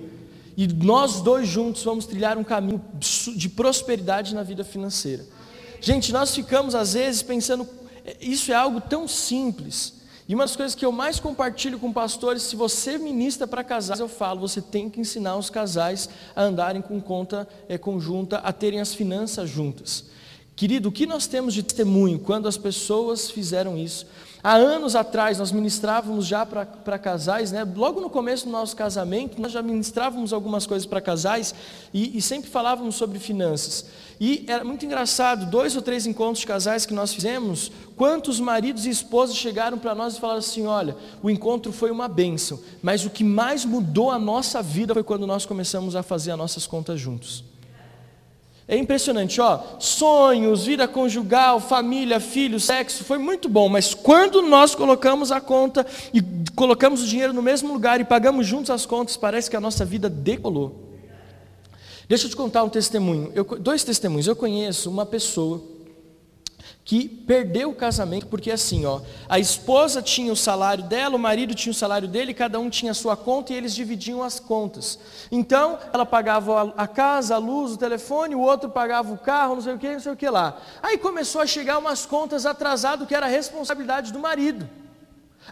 E nós dois juntos vamos trilhar um caminho de prosperidade na vida financeira. Gente, nós ficamos às vezes pensando, é, isso é algo tão simples. E uma das coisas que eu mais compartilho com pastores, se você ministra para casais, eu falo, você tem que ensinar os casais a andarem com conta é, conjunta, a terem as finanças juntas. Querido, o que nós temos de testemunho quando as pessoas fizeram isso? Há anos atrás nós ministrávamos já para casais, né? logo no começo do nosso casamento, nós já ministrávamos algumas coisas para casais e, e, sempre falávamos sobre finanças. E era muito engraçado, dois ou três encontros de casais que nós fizemos, quantos maridos e esposas chegaram para nós e falaram assim: olha, o encontro foi uma bênção, mas o que mais mudou a nossa vida foi quando nós começamos a fazer as nossas contas juntos. É impressionante, ó. Sonhos, vida conjugal, família, filho, sexo, foi muito bom, mas quando nós colocamos a conta e colocamos o dinheiro no mesmo lugar e pagamos juntos as contas, parece que a nossa vida decolou. Deixa eu te contar um testemunho. Eu, dois testemunhos. Eu conheço uma pessoa que perdeu o casamento porque assim, ó, a esposa tinha o salário dela, o marido tinha o salário dele, cada um tinha a sua conta e eles dividiam as contas. Então, ela pagava a casa, a luz, o telefone, o outro pagava o carro, não sei o que, não sei o que lá. Aí começou a chegar umas contas atrasado que era a responsabilidade do marido.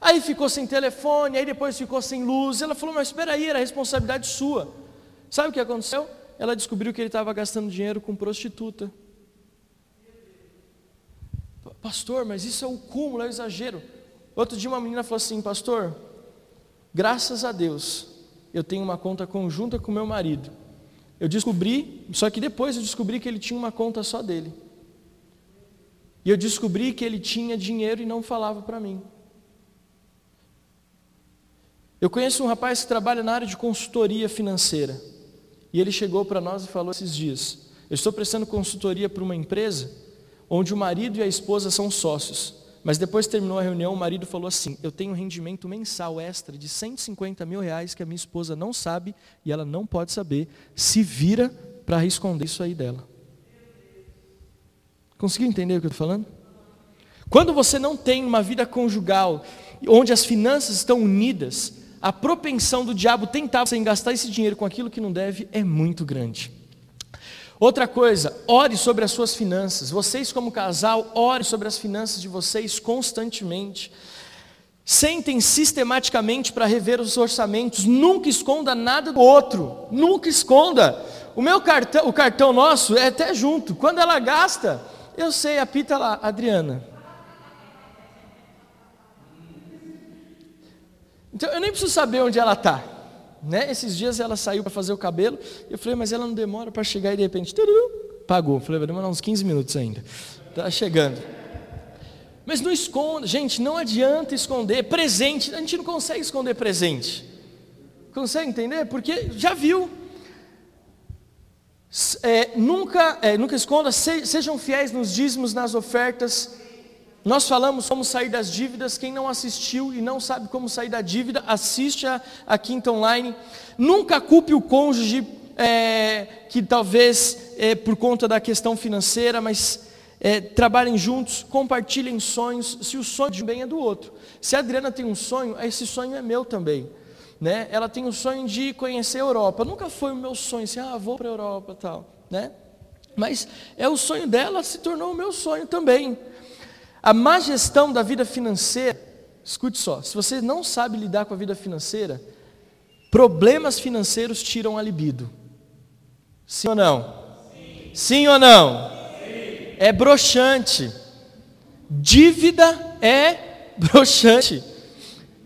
Aí ficou sem telefone, aí depois ficou sem luz. Ela falou: "Mas espera aí, era responsabilidade sua". Sabe o que aconteceu? Ela descobriu que ele estava gastando dinheiro com prostituta. Pastor, mas isso é o cúmulo, é o exagero. Outro dia uma menina falou assim, pastor, graças a Deus, eu tenho uma conta conjunta com meu marido. Eu descobri, só que depois eu descobri que ele tinha uma conta só dele. E eu descobri que ele tinha dinheiro e não falava para mim. Eu conheço um rapaz que trabalha na área de consultoria financeira. E ele chegou para nós e falou esses dias: Eu estou prestando consultoria para uma empresa onde o marido e a esposa são sócios. Mas depois terminou a reunião, o marido falou assim: Eu tenho um rendimento mensal extra de 150 mil reais que a minha esposa não sabe e ela não pode saber. Se vira para esconder isso aí dela. Conseguiu entender o que eu estou falando? Quando você não tem uma vida conjugal, onde as finanças estão unidas, a propensão do diabo tentar você gastar esse dinheiro com aquilo que não deve é muito grande. Outra coisa, ore sobre as suas finanças. Vocês, como casal, ore sobre as finanças de vocês constantemente. Sentem sistematicamente para rever os orçamentos. Nunca esconda nada do outro. Nunca esconda. O meu cartão, o cartão nosso é até junto. Quando ela gasta, eu sei, apita lá, Adriana. Então eu nem preciso saber onde ela está. Né? Esses dias ela saiu para fazer o cabelo. Eu falei, mas ela não demora para chegar e de repente, pagou. Eu falei, vai demorar uns 15 minutos ainda. Está chegando. Mas não esconda, gente, não adianta esconder presente. A gente não consegue esconder presente. Consegue entender? Porque já viu. É, nunca, é, nunca esconda, se, sejam fiéis nos dízimos, nas ofertas. Nós falamos como sair das dívidas. Quem não assistiu e não sabe como sair da dívida, assiste a, Quinta Online. Nunca culpe o cônjuge é, que talvez é, por conta da questão financeira, mas é, trabalhem juntos, compartilhem sonhos. Se o sonho de bem é do outro. Se a Adriana tem um sonho, esse sonho é meu também. Né? Ela tem o sonho de conhecer a Europa. Nunca foi o meu sonho, assim, ah, vou para a Europa tal. Né? Mas é o sonho dela, se tornou o meu sonho também. A má gestão da vida financeira, escute só, se você não sabe lidar com a vida financeira, problemas financeiros tiram a libido. Sim ou não? Sim, Sim ou não? Sim. É broxante. Dívida é broxante.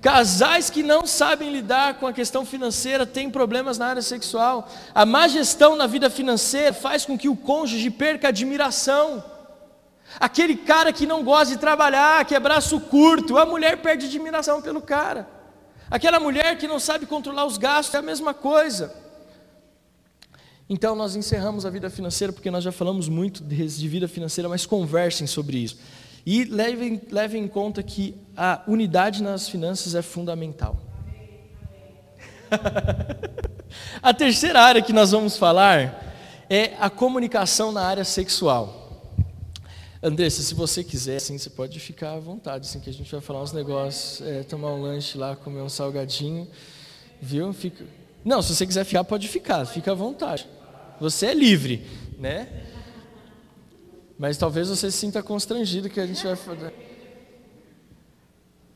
Casais que não sabem lidar com a questão financeira têm problemas na área sexual. A má gestão na vida financeira faz com que o cônjuge perca admiração. Aquele cara que não gosta de trabalhar, que é braço curto, a mulher perde admiração pelo cara. Aquela mulher que não sabe controlar os gastos é a mesma coisa. Então nós encerramos a vida financeira porque nós já falamos muito de vida financeira, mas conversem sobre isso. E levem, levem em conta que a unidade nas finanças é fundamental. a terceira área que nós vamos falar é a comunicação na área sexual. Andressa, se você quiser, assim, você pode ficar à vontade, assim, que a gente vai falar uns negócios, é, tomar um lanche lá, comer um salgadinho, viu? Fica... Não, se você quiser ficar, pode ficar, fica à vontade. Você é livre, né? Mas talvez você se sinta constrangido que a gente vai fazer.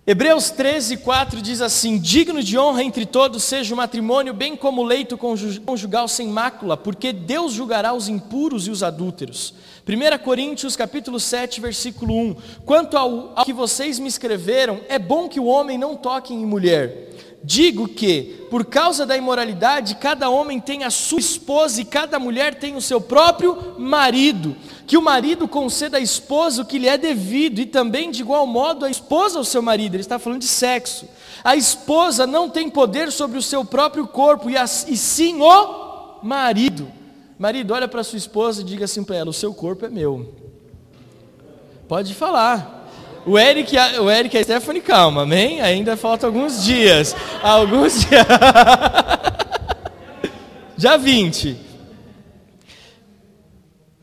Hebreus 13, 4 diz assim: Digno de honra entre todos seja o matrimônio, bem como o leito conjugal sem mácula, porque Deus julgará os impuros e os adúlteros. 1 Coríntios capítulo 7, versículo 1: Quanto ao, ao que vocês me escreveram, é bom que o homem não toque em mulher. Digo que, por causa da imoralidade, cada homem tem a sua esposa e cada mulher tem o seu próprio marido. Que o marido conceda à esposa o que lhe é devido, e também, de igual modo, a esposa ao seu marido. Ele está falando de sexo. A esposa não tem poder sobre o seu próprio corpo, e, e sim o marido. Marido, olha para sua esposa e diga assim para ela: o seu corpo é meu. Pode falar. O Eric, o Eric e a Stephanie, calma, amém? Ainda faltam alguns dias. Alguns dias. Já 20.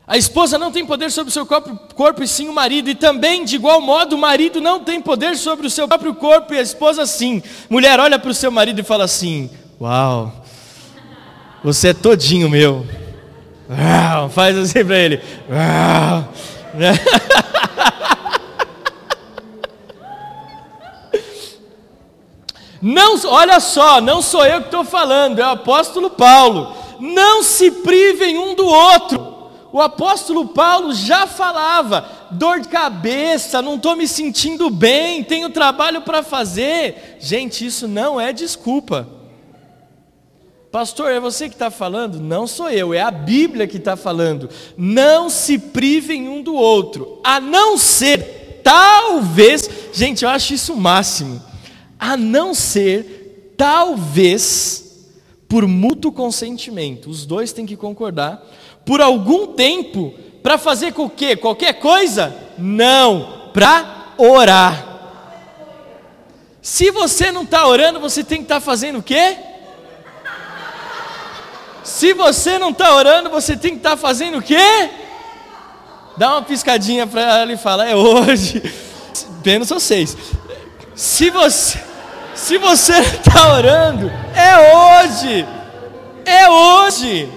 A esposa não tem poder sobre o seu corpo, corpo, e sim o marido, e também, de igual modo, o marido não tem poder sobre o seu próprio corpo e a esposa sim. Mulher, olha para o seu marido e fala assim: Uau, você é todinho meu. Uau, faz assim para ele. Uau. Não, olha só, não sou eu que estou falando, é o apóstolo Paulo. Não se privem um do outro. O apóstolo Paulo já falava: dor de cabeça, não estou me sentindo bem, tenho trabalho para fazer. Gente, isso não é desculpa. Pastor, é você que está falando? Não sou eu, é a Bíblia que está falando. Não se privem um do outro, a não ser, talvez, gente, eu acho isso o máximo a não ser, talvez, por mútuo consentimento. Os dois têm que concordar. Por algum tempo, para fazer com o quê? Qualquer coisa? Não, para orar. Se você não está orando, você tem que estar tá fazendo o quê? Se você não está orando, você tem que estar tá fazendo o quê? Dá uma piscadinha para ela e fala: é hoje. Menos vocês. Se você, se você está orando, é hoje. É hoje.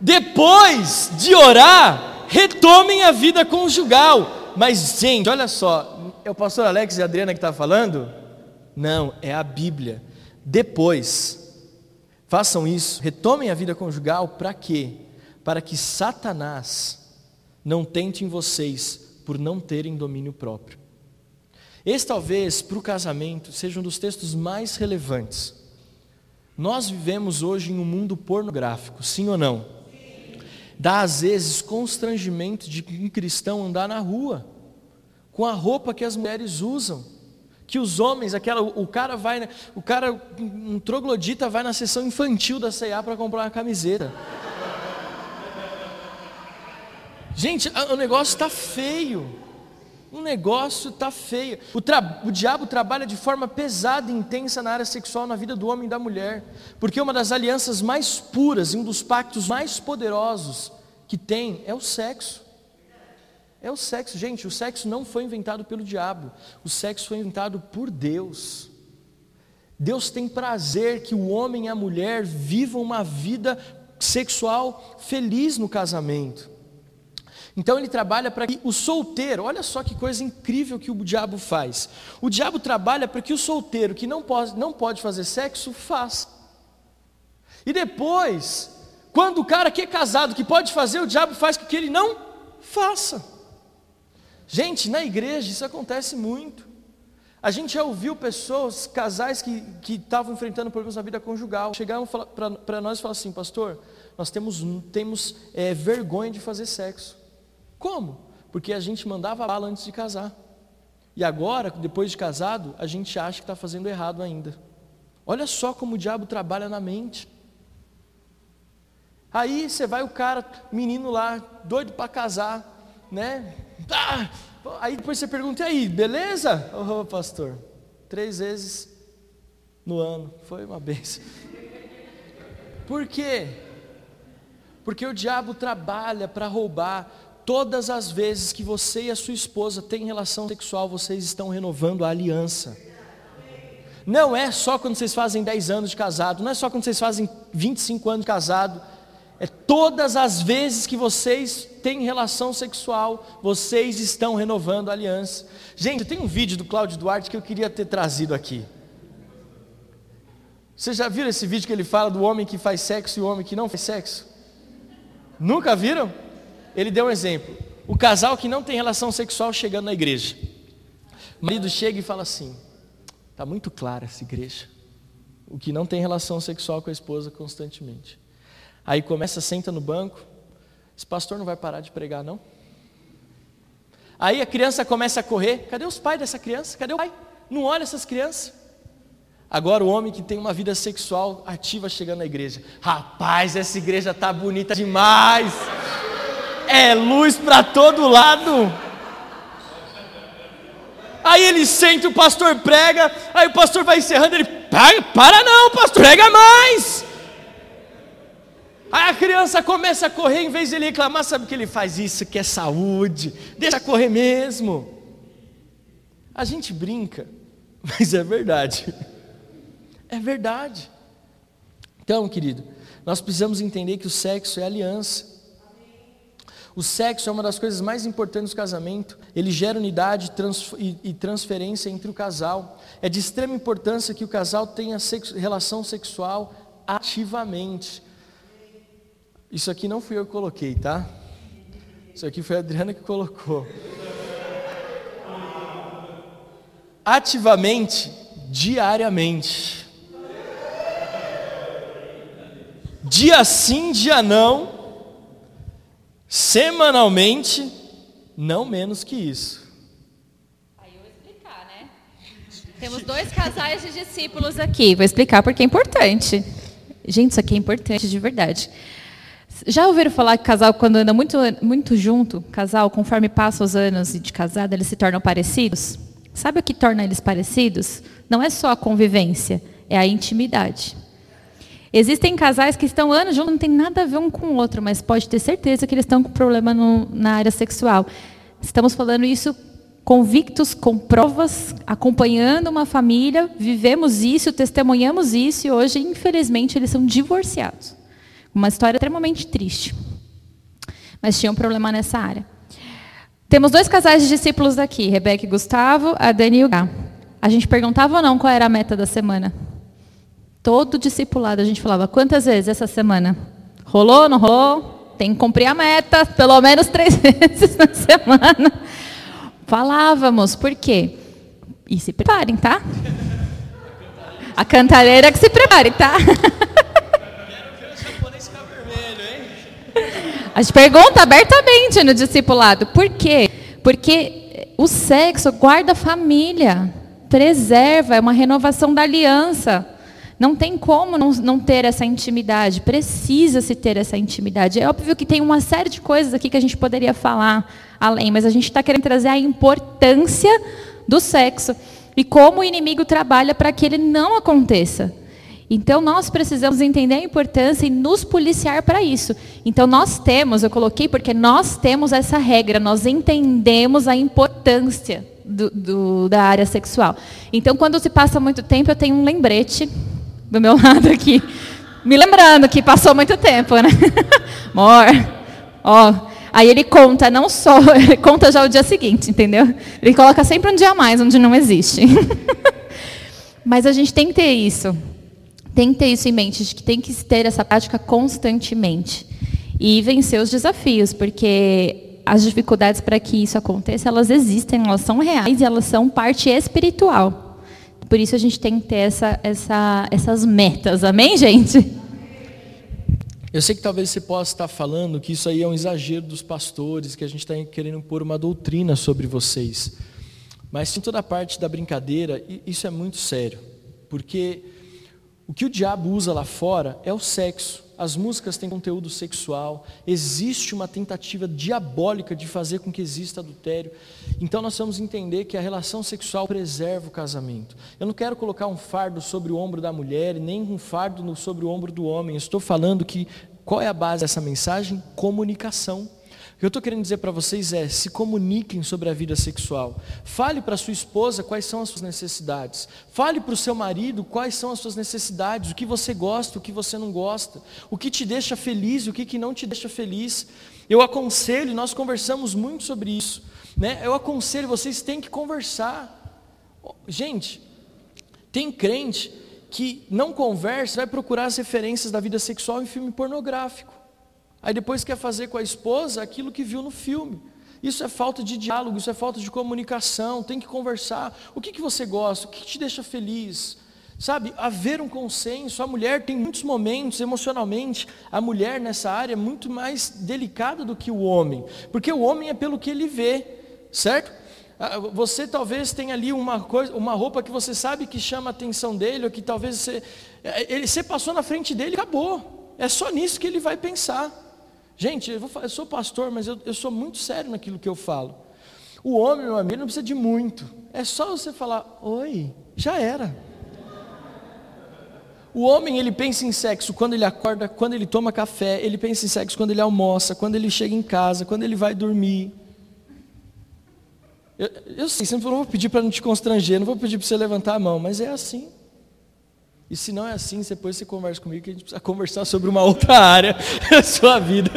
Depois de orar, retomem a vida conjugal. Mas, gente, olha só, é o pastor Alex e a Adriana que está falando? Não, é a Bíblia. Depois, façam isso, retomem a vida conjugal para quê? Para que Satanás não tente em vocês por não terem domínio próprio. Esse talvez para o casamento seja um dos textos mais relevantes. Nós vivemos hoje em um mundo pornográfico, sim ou não? dá às vezes constrangimento de um cristão andar na rua com a roupa que as mulheres usam, que os homens, aquela, o cara vai, o cara, um troglodita vai na sessão infantil da C&A para comprar uma camiseta. Gente, o negócio está feio. O negócio está feio. O, tra... o, diabo trabalha de forma pesada e intensa na área sexual na vida do homem e da mulher, porque uma das alianças mais puras e um dos pactos mais poderosos que tem é o sexo. É o sexo, gente. O sexo não foi inventado pelo diabo, o sexo foi inventado por Deus. Deus tem prazer que o homem e a mulher vivam uma vida sexual feliz no casamento. Então ele trabalha para que o solteiro, olha só que coisa incrível que o diabo faz. O diabo trabalha para que o solteiro que não pode, não pode fazer sexo, faça. E depois, quando o cara que é casado, que pode fazer, o diabo faz com que ele não faça. Gente, na igreja isso acontece muito. A gente já ouviu pessoas, casais que estavam enfrentando problemas na vida conjugal, chegaram para nós e falaram assim, pastor, nós temos, temos é, vergonha de fazer sexo. Como? Porque a gente mandava bala antes de casar. E agora, depois de casado, a gente acha que está fazendo errado ainda. Olha só como o diabo trabalha na mente. Aí você vai o cara, menino lá, doido para casar, né? Ah, aí depois você pergunta, e aí, beleza? Ô oh, pastor, três vezes no ano, foi uma benção. Por quê? Porque o diabo trabalha para roubar Todas as vezes que você e a sua esposa têm relação sexual, vocês estão renovando a aliança. Não é só quando vocês fazem 10 anos de casado, não é só quando vocês fazem 25 anos de casado. É todas as vezes que vocês têm relação sexual, vocês estão renovando a aliança. Gente, tem um vídeo do Cláudio Duarte que eu queria ter trazido aqui. Vocês já viram esse vídeo que ele fala do homem que faz sexo e o homem que não faz sexo? Nunca viram? Ele deu um exemplo. O casal que não tem relação sexual chegando na igreja. O marido chega e fala assim: está muito clara essa igreja. O que não tem relação sexual com a esposa constantemente. Aí começa, senta no banco. Esse pastor não vai parar de pregar, não? Aí a criança começa a correr. Cadê os pais dessa criança? Cadê o pai? Não olha essas crianças. Agora o homem que tem uma vida sexual ativa chegando na igreja. Rapaz, essa igreja tá bonita demais é luz para todo lado. Aí ele senta, o pastor prega, aí o pastor vai encerrando, ele para, para não, pastor, prega mais. Aí a criança começa a correr, em vez de ele reclamar, sabe que ele faz? Isso que é saúde, deixa correr mesmo. A gente brinca, mas é verdade. É verdade. Então, querido, nós precisamos entender que o sexo é aliança. O sexo é uma das coisas mais importantes do casamento. Ele gera unidade e transferência entre o casal. É de extrema importância que o casal tenha sexo, relação sexual ativamente. Isso aqui não fui eu que coloquei, tá? Isso aqui foi a Adriana que colocou. Ativamente, diariamente. Dia sim, dia não semanalmente, não menos que isso. Aí eu vou explicar, né? Temos dois casais de discípulos aqui. Vou explicar porque é importante. Gente, isso aqui é importante de verdade. Já ouviram falar que casal, quando anda muito, muito junto, casal, conforme passam os anos de casado, eles se tornam parecidos? Sabe o que torna eles parecidos? Não é só a convivência, é a intimidade. Existem casais que estão anos juntos, não tem nada a ver um com o outro, mas pode ter certeza que eles estão com problema no, na área sexual. Estamos falando isso convictos, com provas, acompanhando uma família, vivemos isso, testemunhamos isso e hoje, infelizmente, eles são divorciados. Uma história extremamente triste. Mas tinha um problema nessa área. Temos dois casais de discípulos aqui, Rebeca e Gustavo, a Dani e o Gá. A gente perguntava ou não qual era a meta da semana? Todo discipulado a gente falava, quantas vezes essa semana? Rolou, não rolou? Tem que cumprir a meta, pelo menos três vezes na semana. Falávamos, por quê? E se preparem, tá? A cantareira que se prepare, tá? A gente pergunta abertamente no discipulado. Por quê? Porque o sexo guarda a família, preserva, é uma renovação da aliança. Não tem como não, não ter essa intimidade, precisa-se ter essa intimidade. É óbvio que tem uma série de coisas aqui que a gente poderia falar além, mas a gente está querendo trazer a importância do sexo e como o inimigo trabalha para que ele não aconteça. Então nós precisamos entender a importância e nos policiar para isso. Então nós temos, eu coloquei porque nós temos essa regra, nós entendemos a importância do, do, da área sexual. Então quando se passa muito tempo, eu tenho um lembrete do meu lado aqui, me lembrando que passou muito tempo, né? Amor, ó, aí ele conta não só, ele conta já o dia seguinte, entendeu? Ele coloca sempre um dia a mais onde não existe. Mas a gente tem que ter isso tem que ter isso em mente, de que tem que ter essa prática constantemente e vencer os desafios, porque as dificuldades para que isso aconteça, elas existem, elas são reais e elas são parte espiritual. Por isso a gente tem que ter essa, essa, essas metas, amém, gente? Eu sei que talvez você possa estar falando que isso aí é um exagero dos pastores, que a gente está querendo pôr uma doutrina sobre vocês. Mas em toda a parte da brincadeira, isso é muito sério, porque o que o diabo usa lá fora é o sexo. As músicas têm conteúdo sexual, existe uma tentativa diabólica de fazer com que exista adultério. Então nós vamos entender que a relação sexual preserva o casamento. Eu não quero colocar um fardo sobre o ombro da mulher, nem um fardo sobre o ombro do homem. Estou falando que qual é a base dessa mensagem? Comunicação. O que eu estou querendo dizer para vocês é: se comuniquem sobre a vida sexual. Fale para sua esposa quais são as suas necessidades. Fale para o seu marido quais são as suas necessidades, o que você gosta, o que você não gosta, o que te deixa feliz, o que, que não te deixa feliz. Eu aconselho, nós conversamos muito sobre isso. Né? Eu aconselho, vocês têm que conversar. Gente, tem crente que não conversa, vai procurar as referências da vida sexual em filme pornográfico. Aí depois quer fazer com a esposa aquilo que viu no filme. Isso é falta de diálogo, isso é falta de comunicação, tem que conversar. O que, que você gosta? O que, que te deixa feliz? Sabe, haver um consenso. A mulher tem muitos momentos, emocionalmente, a mulher nessa área é muito mais delicada do que o homem. Porque o homem é pelo que ele vê, certo? Ah, você talvez tenha ali uma, coisa, uma roupa que você sabe que chama a atenção dele, ou que talvez você, eh, ele, você passou na frente dele e acabou. É só nisso que ele vai pensar. Gente, eu, falar, eu sou pastor, mas eu, eu, sou muito sério naquilo que eu falo. O homem, meu amigo, não precisa de muito. É só você falar, oi, já era. O homem, ele pensa em sexo quando ele acorda, quando ele toma café, ele pensa em sexo quando ele almoça, quando ele chega em casa, quando ele vai dormir. Eu, eu sei, sempre não vou pedir para não te constranger, não vou pedir para você levantar a mão, mas é assim. E se não é assim, depois você conversa comigo que a gente precisa conversar sobre uma outra área da sua vida.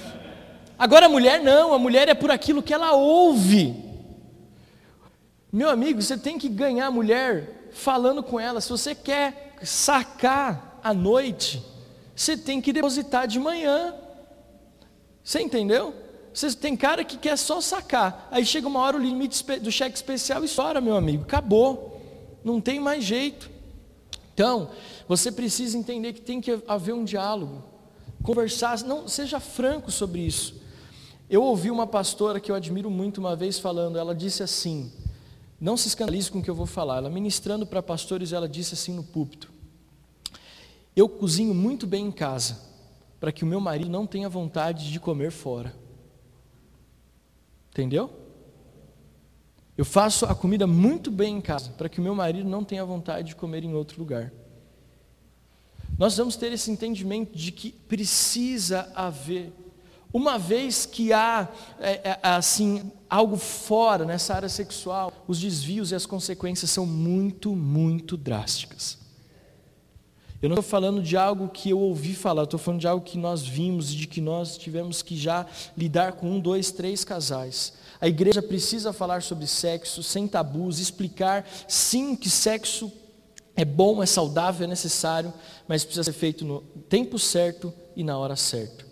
Agora a mulher não, a mulher é por aquilo que ela ouve. Meu amigo, você tem que ganhar a mulher falando com ela. Se você quer sacar à noite, você tem que depositar de manhã. Você entendeu? Você tem cara que quer só sacar. Aí chega uma hora o limite do cheque especial e estoura, meu amigo. Acabou. Não tem mais jeito. Então, você precisa entender que tem que haver um diálogo, conversar, não seja franco sobre isso. Eu ouvi uma pastora que eu admiro muito uma vez falando, ela disse assim: não se escandalize com o que eu vou falar. Ela ministrando para pastores, ela disse assim no púlpito: Eu cozinho muito bem em casa, para que o meu marido não tenha vontade de comer fora. Entendeu? Eu faço a comida muito bem em casa, para que o meu marido não tenha vontade de comer em outro lugar. Nós vamos ter esse entendimento de que precisa haver, uma vez que há é, é, assim algo fora nessa área sexual, os desvios e as consequências são muito, muito drásticas. Eu não estou falando de algo que eu ouvi falar, estou falando de algo que nós vimos e de que nós tivemos que já lidar com um, dois, três casais. A igreja precisa falar sobre sexo sem tabus, explicar sim que sexo é bom, é saudável, é necessário, mas precisa ser feito no tempo certo e na hora certa.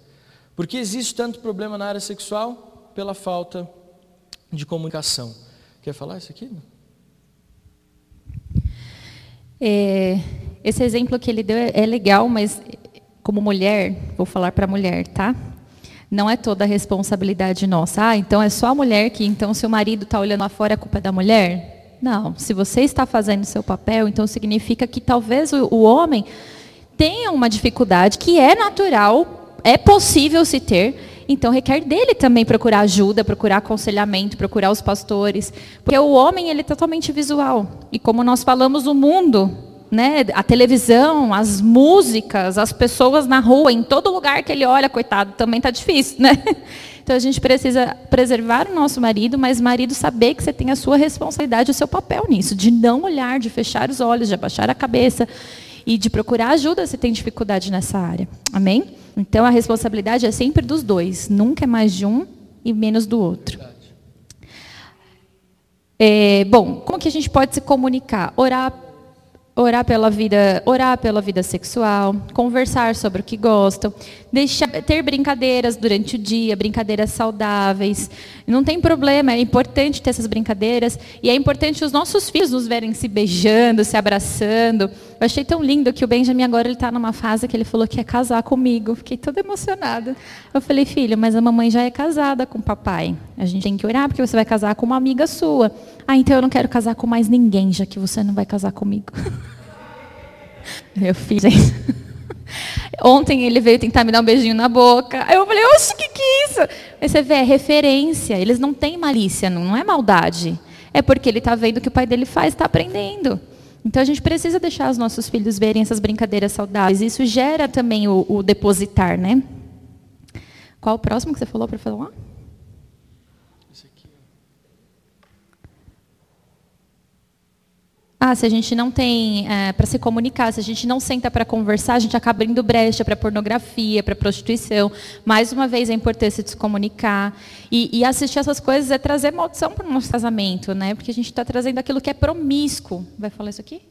Por que existe tanto problema na área sexual? Pela falta de comunicação. Quer falar isso aqui? É, esse exemplo que ele deu é, é legal, mas como mulher, vou falar para a mulher, tá? Não é toda a responsabilidade nossa. Ah, então é só a mulher que, então, se o marido está olhando lá fora, a culpa é da mulher? Não. Se você está fazendo seu papel, então significa que talvez o, o homem tenha uma dificuldade que é natural, é possível se ter, então requer dele também procurar ajuda, procurar aconselhamento, procurar os pastores, porque o homem ele é totalmente visual. E como nós falamos, o mundo né, a televisão, as músicas, as pessoas na rua, em todo lugar que ele olha, coitado, também está difícil, né? Então a gente precisa preservar o nosso marido, mas marido saber que você tem a sua responsabilidade, o seu papel nisso, de não olhar, de fechar os olhos, de abaixar a cabeça e de procurar ajuda se tem dificuldade nessa área. Amém? Então a responsabilidade é sempre dos dois, nunca é mais de um e menos do outro. É, bom, como que a gente pode se comunicar? Orar orar pela vida, orar pela vida sexual, conversar sobre o que gostam, deixar, ter brincadeiras durante o dia, brincadeiras saudáveis. Não tem problema, é importante ter essas brincadeiras e é importante os nossos filhos nos verem se beijando, se abraçando. Eu achei tão lindo que o Benjamin agora ele está numa fase que ele falou que ia casar comigo. Fiquei toda emocionada. Eu falei, filho, mas a mamãe já é casada com o papai. A gente tem que orar porque você vai casar com uma amiga sua. Ah, então eu não quero casar com mais ninguém, já que você não vai casar comigo. Meu filho. Ontem ele veio tentar me dar um beijinho na boca. Aí eu falei, oxe, o que, que é isso? Aí você vê, é referência. Eles não têm malícia, não é maldade. É porque ele está vendo o que o pai dele faz, está aprendendo. Então a gente precisa deixar os nossos filhos verem essas brincadeiras saudáveis. Isso gera também o, o depositar, né? Qual o próximo que você falou para falar? Ah, se a gente não tem é, para se comunicar, se a gente não senta para conversar, a gente acaba indo brecha para pornografia, para prostituição. Mais uma vez, a importância de se comunicar. E, e assistir essas coisas é trazer maldição para o nosso casamento, né? Porque a gente está trazendo aquilo que é promíscuo. Vai falar isso aqui?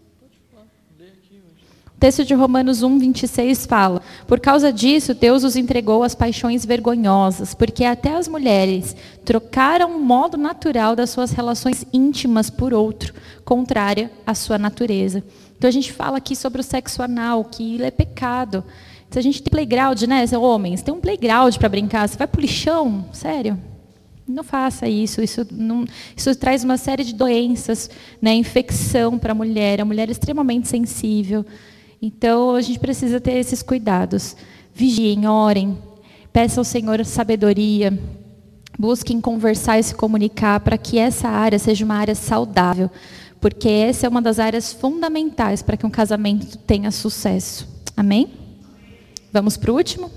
Texto de Romanos 1, 26 fala: Por causa disso, Deus os entregou às paixões vergonhosas, porque até as mulheres trocaram o modo natural das suas relações íntimas por outro, contrária à sua natureza. Então a gente fala aqui sobre o sexo anal, que é pecado. Se a gente tem playground, né, homens, tem um playground para brincar, você vai para o lixão? Sério? Não faça isso. Isso, não, isso traz uma série de doenças, né, infecção para a mulher. A mulher é extremamente sensível. Então, a gente precisa ter esses cuidados. Vigiem, orem, peçam ao Senhor sabedoria, busquem conversar e se comunicar para que essa área seja uma área saudável, porque essa é uma das áreas fundamentais para que um casamento tenha sucesso. Amém? Vamos para o último?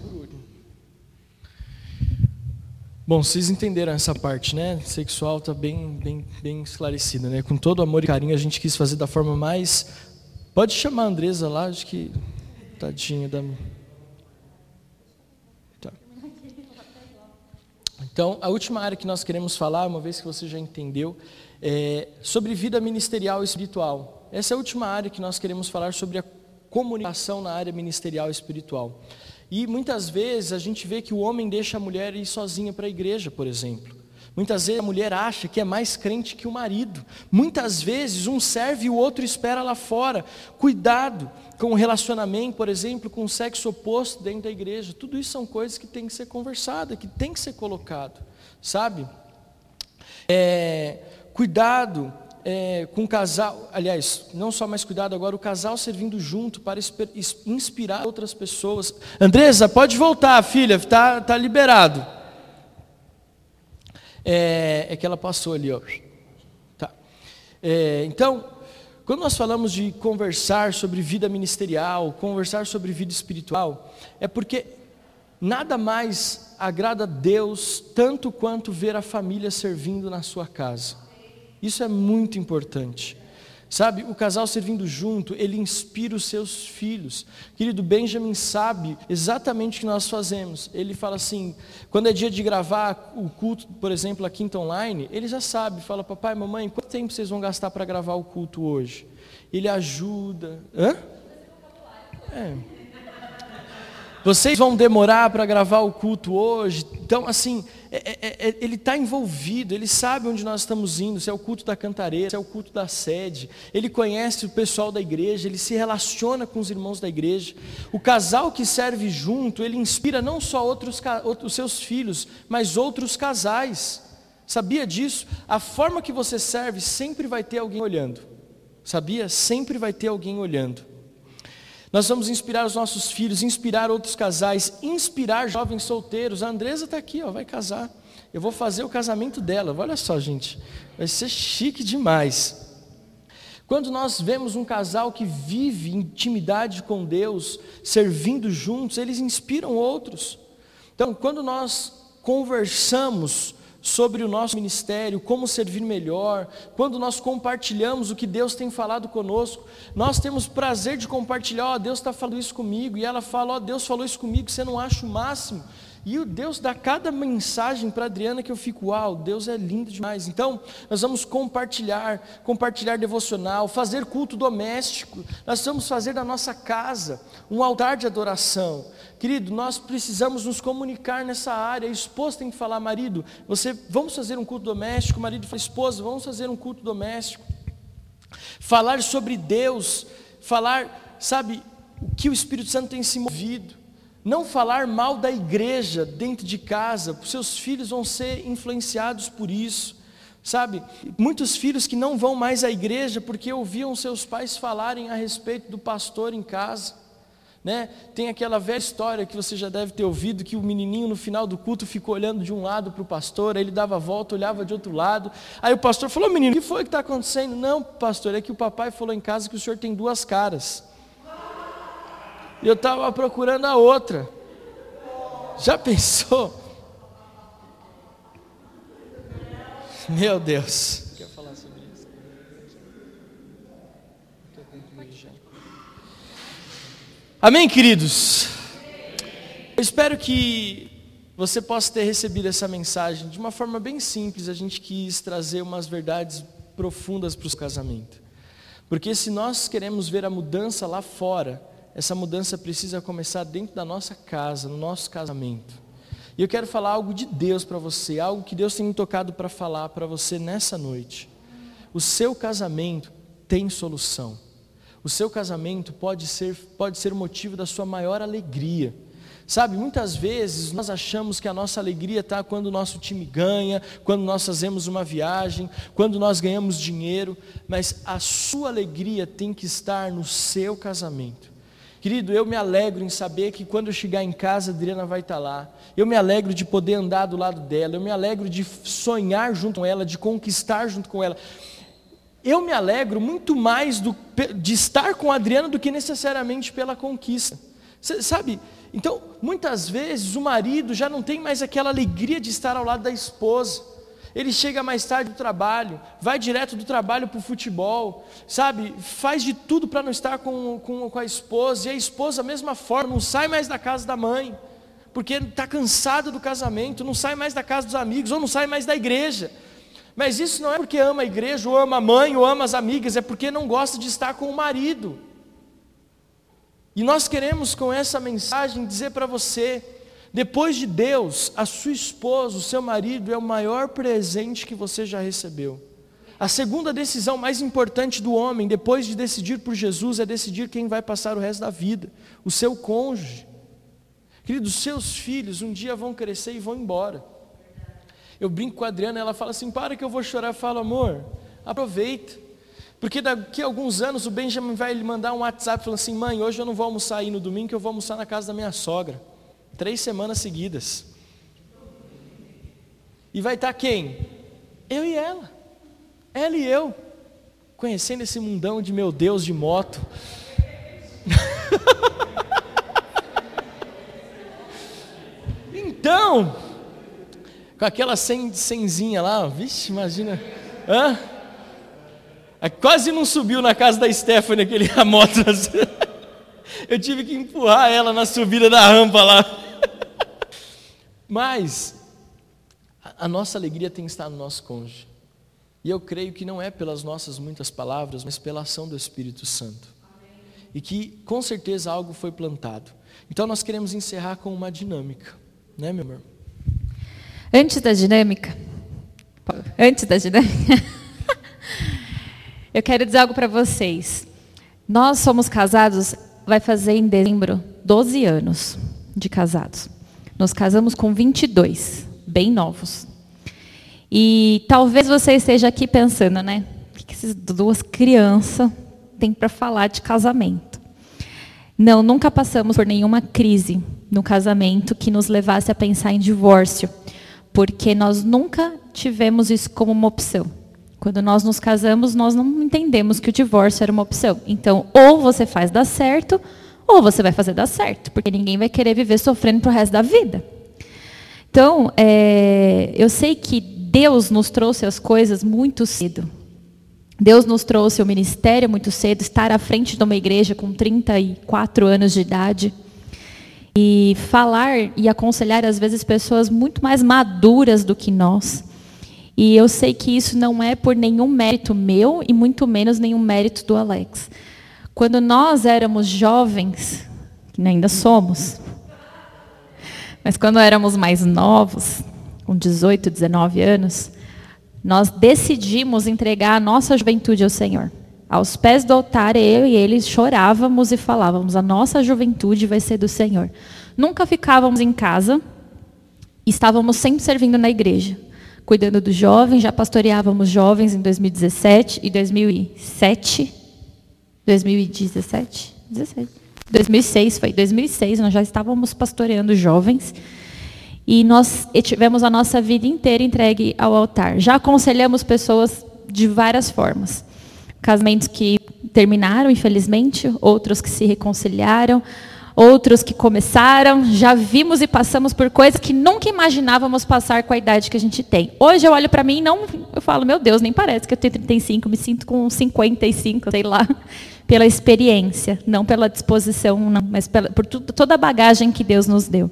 Bom, vocês entenderam essa parte, né? Sexual está bem, bem, bem esclarecida, né? Com todo amor e carinho, a gente quis fazer da forma mais Pode chamar a Andresa lá, acho que. Tadinha da. Tá. Então, a última área que nós queremos falar, uma vez que você já entendeu, é sobre vida ministerial e espiritual. Essa é a última área que nós queremos falar sobre a comunicação na área ministerial e espiritual. E muitas vezes a gente vê que o homem deixa a mulher ir sozinha para a igreja, por exemplo. Muitas vezes a mulher acha que é mais crente que o marido. Muitas vezes um serve e o outro espera lá fora. Cuidado com o relacionamento, por exemplo, com o sexo oposto dentro da igreja. Tudo isso são coisas que tem que ser conversada, que tem que ser colocado, sabe? É, cuidado é, com o casal, aliás, não só mais cuidado agora, o casal servindo junto para inspirar outras pessoas. Andresa, pode voltar, filha, está tá liberado é, é que ela passou ali, ó. Tá. É, então, Quando nós falamos de conversar sobre vida ministerial, conversar sobre vida espiritual, é porque nada mais agrada a Deus tanto quanto ver a família servindo na sua casa. Isso é muito importante. Sabe, o casal servindo junto, ele inspira os seus filhos. Querido Benjamin sabe exatamente o que nós fazemos. Ele fala assim: quando é dia de gravar o culto, por exemplo, a quinta online, ele já sabe, fala: Papai, mamãe, quanto tempo vocês vão gastar para gravar o culto hoje? Ele ajuda. Hã? É. Vocês vão demorar para gravar o culto hoje. Então, assim, é, é, é, ele está envolvido, ele sabe onde nós estamos indo, se é o culto da cantareira, se é o culto da sede. Ele conhece o pessoal da igreja, ele se relaciona com os irmãos da igreja. O casal que serve junto, ele inspira não só outros, os seus filhos, mas outros casais. Sabia disso? A forma que você serve sempre vai ter alguém olhando. Sabia? Sempre vai ter alguém olhando. Nós vamos inspirar os nossos filhos, inspirar outros casais, inspirar jovens solteiros. A Andresa está aqui, ó, vai casar. Eu vou fazer o casamento dela. Olha só, gente, vai ser chique demais. Quando nós vemos um casal que vive intimidade com Deus, servindo juntos, eles inspiram outros. Então, quando nós conversamos sobre o nosso ministério, como servir melhor, quando nós compartilhamos o que Deus tem falado conosco, nós temos prazer de compartilhar, ó, oh, Deus está falando isso comigo, e ela fala, ó, oh, Deus falou isso comigo, você não acha o máximo? E o Deus dá cada mensagem para Adriana que eu fico, uau, Deus é lindo demais. Então, nós vamos compartilhar, compartilhar devocional, fazer culto doméstico. Nós vamos fazer da nossa casa um altar de adoração. Querido, nós precisamos nos comunicar nessa área. A esposa tem que falar, marido, você vamos fazer um culto doméstico. O marido fala, esposa, vamos fazer um culto doméstico. Falar sobre Deus, falar, sabe, o que o Espírito Santo tem se movido. Não falar mal da igreja dentro de casa, seus filhos vão ser influenciados por isso. Sabe, muitos filhos que não vão mais à igreja porque ouviam seus pais falarem a respeito do pastor em casa. Né? Tem aquela velha história que você já deve ter ouvido que o menininho no final do culto ficou olhando de um lado para o pastor, aí ele dava a volta, olhava de outro lado. Aí o pastor falou: Menino, o que foi que está acontecendo? Não, pastor, é que o papai falou em casa que o senhor tem duas caras. E eu estava procurando a outra. Já pensou? Meu Deus. Amém, queridos? Eu espero que você possa ter recebido essa mensagem de uma forma bem simples. A gente quis trazer umas verdades profundas para o casamento. Porque se nós queremos ver a mudança lá fora, essa mudança precisa começar dentro da nossa casa, no nosso casamento. E eu quero falar algo de Deus para você, algo que Deus tem me tocado para falar para você nessa noite. O seu casamento tem solução. O seu casamento pode ser, pode ser o motivo da sua maior alegria. Sabe, muitas vezes nós achamos que a nossa alegria está quando o nosso time ganha, quando nós fazemos uma viagem, quando nós ganhamos dinheiro, mas a sua alegria tem que estar no seu casamento. Querido, eu me alegro em saber que quando eu chegar em casa, a Adriana vai estar lá. Eu me alegro de poder andar do lado dela. Eu me alegro de sonhar junto com ela, de conquistar junto com ela eu me alegro muito mais do, de estar com a Adriana do que necessariamente pela conquista. Cê, sabe? Então, muitas vezes o marido já não tem mais aquela alegria de estar ao lado da esposa. Ele chega mais tarde do trabalho, vai direto do trabalho para o futebol, sabe? Faz de tudo para não estar com, com, com a esposa, e a esposa, mesma forma, não sai mais da casa da mãe, porque está cansado do casamento, não sai mais da casa dos amigos, ou não sai mais da igreja. Mas isso não é porque ama a igreja, ou ama a mãe, ou ama as amigas, é porque não gosta de estar com o marido. E nós queremos com essa mensagem dizer para você: depois de Deus, a sua esposa, o seu marido é o maior presente que você já recebeu. A segunda decisão mais importante do homem, depois de decidir por Jesus, é decidir quem vai passar o resto da vida: o seu cônjuge. Queridos, seus filhos um dia vão crescer e vão embora. Eu brinco com a Adriana, ela fala assim: para que eu vou chorar. Eu falo, amor, aproveita. Porque daqui a alguns anos o Benjamin vai lhe mandar um WhatsApp falando assim: mãe, hoje eu não vou almoçar aí no domingo, que eu vou almoçar na casa da minha sogra. Três semanas seguidas. E vai estar quem? Eu e ela. Ela e eu. conhecendo esse mundão de meu Deus de moto. então, com aquela senzinha lá, vixe, imagina. Hã? Quase não subiu na casa da Stephanie aquele a moto. Eu tive que empurrar ela na subida da rampa lá. Mas a nossa alegria tem que estar no nosso cônjuge. E eu creio que não é pelas nossas muitas palavras, mas pela ação do Espírito Santo. E que com certeza algo foi plantado. Então nós queremos encerrar com uma dinâmica, né, meu amor? Antes da dinâmica, antes da dinâmica, eu quero dizer algo para vocês. Nós somos casados, vai fazer em dezembro 12 anos de casados. Nós casamos com 22, bem novos. E talvez você esteja aqui pensando, né? O que essas duas crianças têm para falar de casamento? Não, nunca passamos por nenhuma crise no casamento que nos levasse a pensar em divórcio, porque nós nunca tivemos isso como uma opção. Quando nós nos casamos, nós não entendemos que o divórcio era uma opção. Então, ou você faz dar certo, ou você vai fazer dar certo, porque ninguém vai querer viver sofrendo para o resto da vida. Então, é, eu sei que Deus nos trouxe as coisas muito cedo. Deus nos trouxe o ministério muito cedo, estar à frente de uma igreja com 34 anos de idade. E falar e aconselhar, às vezes, pessoas muito mais maduras do que nós. E eu sei que isso não é por nenhum mérito meu e muito menos nenhum mérito do Alex. Quando nós éramos jovens, que ainda somos, mas quando éramos mais novos, com 18, 19 anos, nós decidimos entregar a nossa juventude ao Senhor. Aos pés do altar, eu e ele chorávamos e falávamos: a nossa juventude vai ser do Senhor. Nunca ficávamos em casa, estávamos sempre servindo na igreja, cuidando dos jovens, já pastoreávamos jovens em 2017 e 2007. 2017? 17. 2006 foi 2006, nós já estávamos pastoreando jovens e nós tivemos a nossa vida inteira entregue ao altar. Já aconselhamos pessoas de várias formas. Casamentos que terminaram, infelizmente, outros que se reconciliaram, outros que começaram. Já vimos e passamos por coisas que nunca imaginávamos passar com a idade que a gente tem. Hoje eu olho para mim e não, eu falo, meu Deus, nem parece que eu tenho 35, me sinto com 55, sei lá, pela experiência, não pela disposição, não, mas pela, por toda a bagagem que Deus nos deu.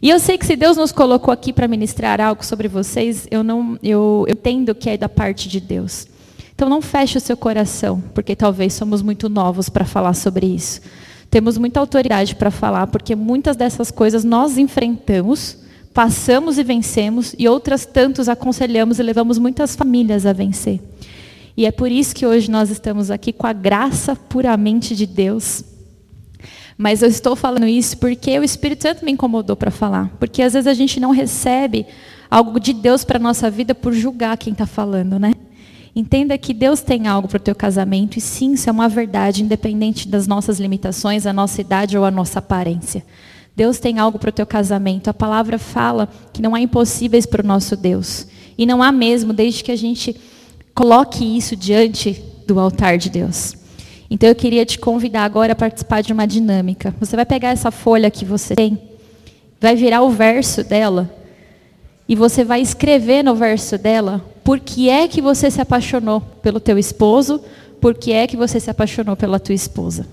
E eu sei que se Deus nos colocou aqui para ministrar algo sobre vocês, eu não, eu, eu entendo que é da parte de Deus. Então não feche o seu coração, porque talvez somos muito novos para falar sobre isso. Temos muita autoridade para falar, porque muitas dessas coisas nós enfrentamos, passamos e vencemos, e outras tantos aconselhamos e levamos muitas famílias a vencer. E é por isso que hoje nós estamos aqui com a graça puramente de Deus mas eu estou falando isso porque o Espírito Santo me incomodou para falar. Porque às vezes a gente não recebe algo de Deus para a nossa vida por julgar quem está falando, né? Entenda que Deus tem algo para o teu casamento e sim, isso é uma verdade, independente das nossas limitações, a nossa idade ou a nossa aparência. Deus tem algo para o teu casamento. A palavra fala que não há impossíveis para o nosso Deus. E não há mesmo, desde que a gente coloque isso diante do altar de Deus. Então eu queria te convidar agora a participar de uma dinâmica. Você vai pegar essa folha que você tem, vai virar o verso dela e você vai escrever no verso dela por que é que você se apaixonou pelo teu esposo, por que é que você se apaixonou pela tua esposa.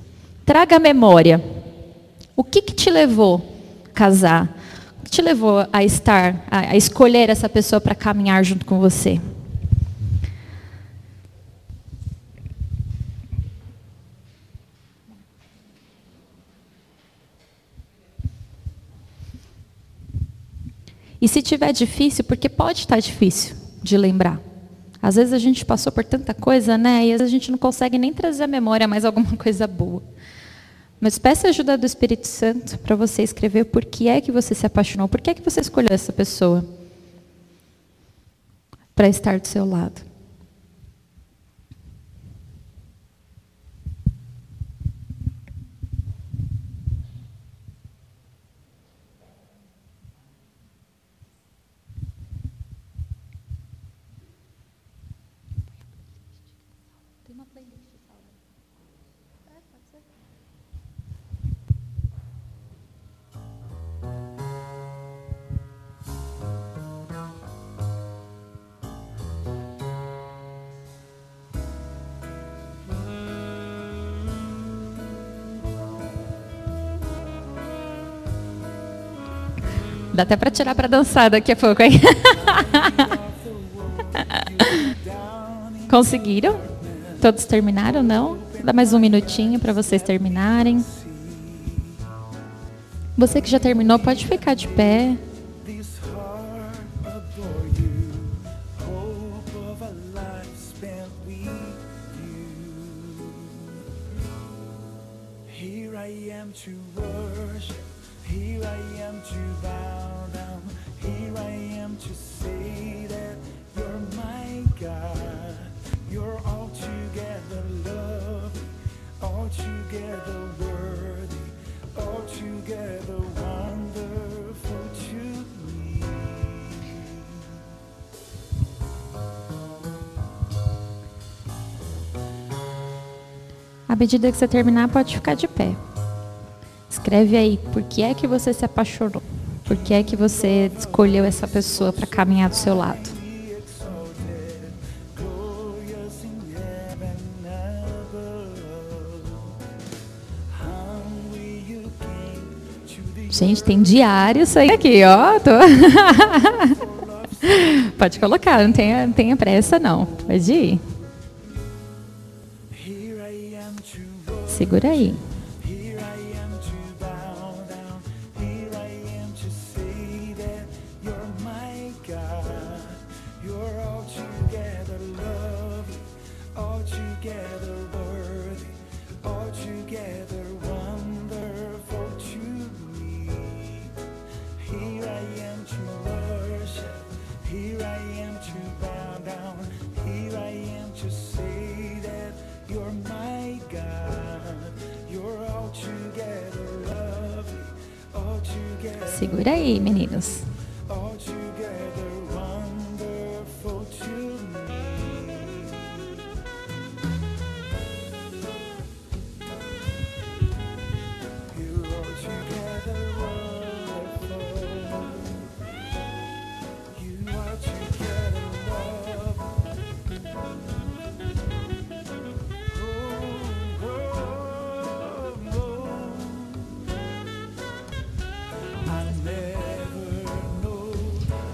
Traga a memória. O que, que te levou a casar? O que te levou a estar, a, a escolher essa pessoa para caminhar junto com você? E se tiver difícil, porque pode estar difícil de lembrar. Às vezes a gente passou por tanta coisa, né? E às vezes a gente não consegue nem trazer à memória mais alguma coisa boa. Mas peça ajuda do Espírito Santo para você escrever por que é que você se apaixonou, por que é que você escolheu essa pessoa para estar do seu lado. Dá até para tirar para dançar daqui a pouco, hein? Conseguiram? Todos terminaram, não? Dar mais um minutinho para vocês terminarem. Você que já terminou, pode ficar de pé. Medida que você terminar, pode ficar de pé. Escreve aí por que é que você se apaixonou. Por que é que você escolheu essa pessoa para caminhar do seu lado. Gente, tem diário isso aí aqui, ó. Tô... Pode colocar, não tenha, não tenha pressa não. Pode ir. Segura aí.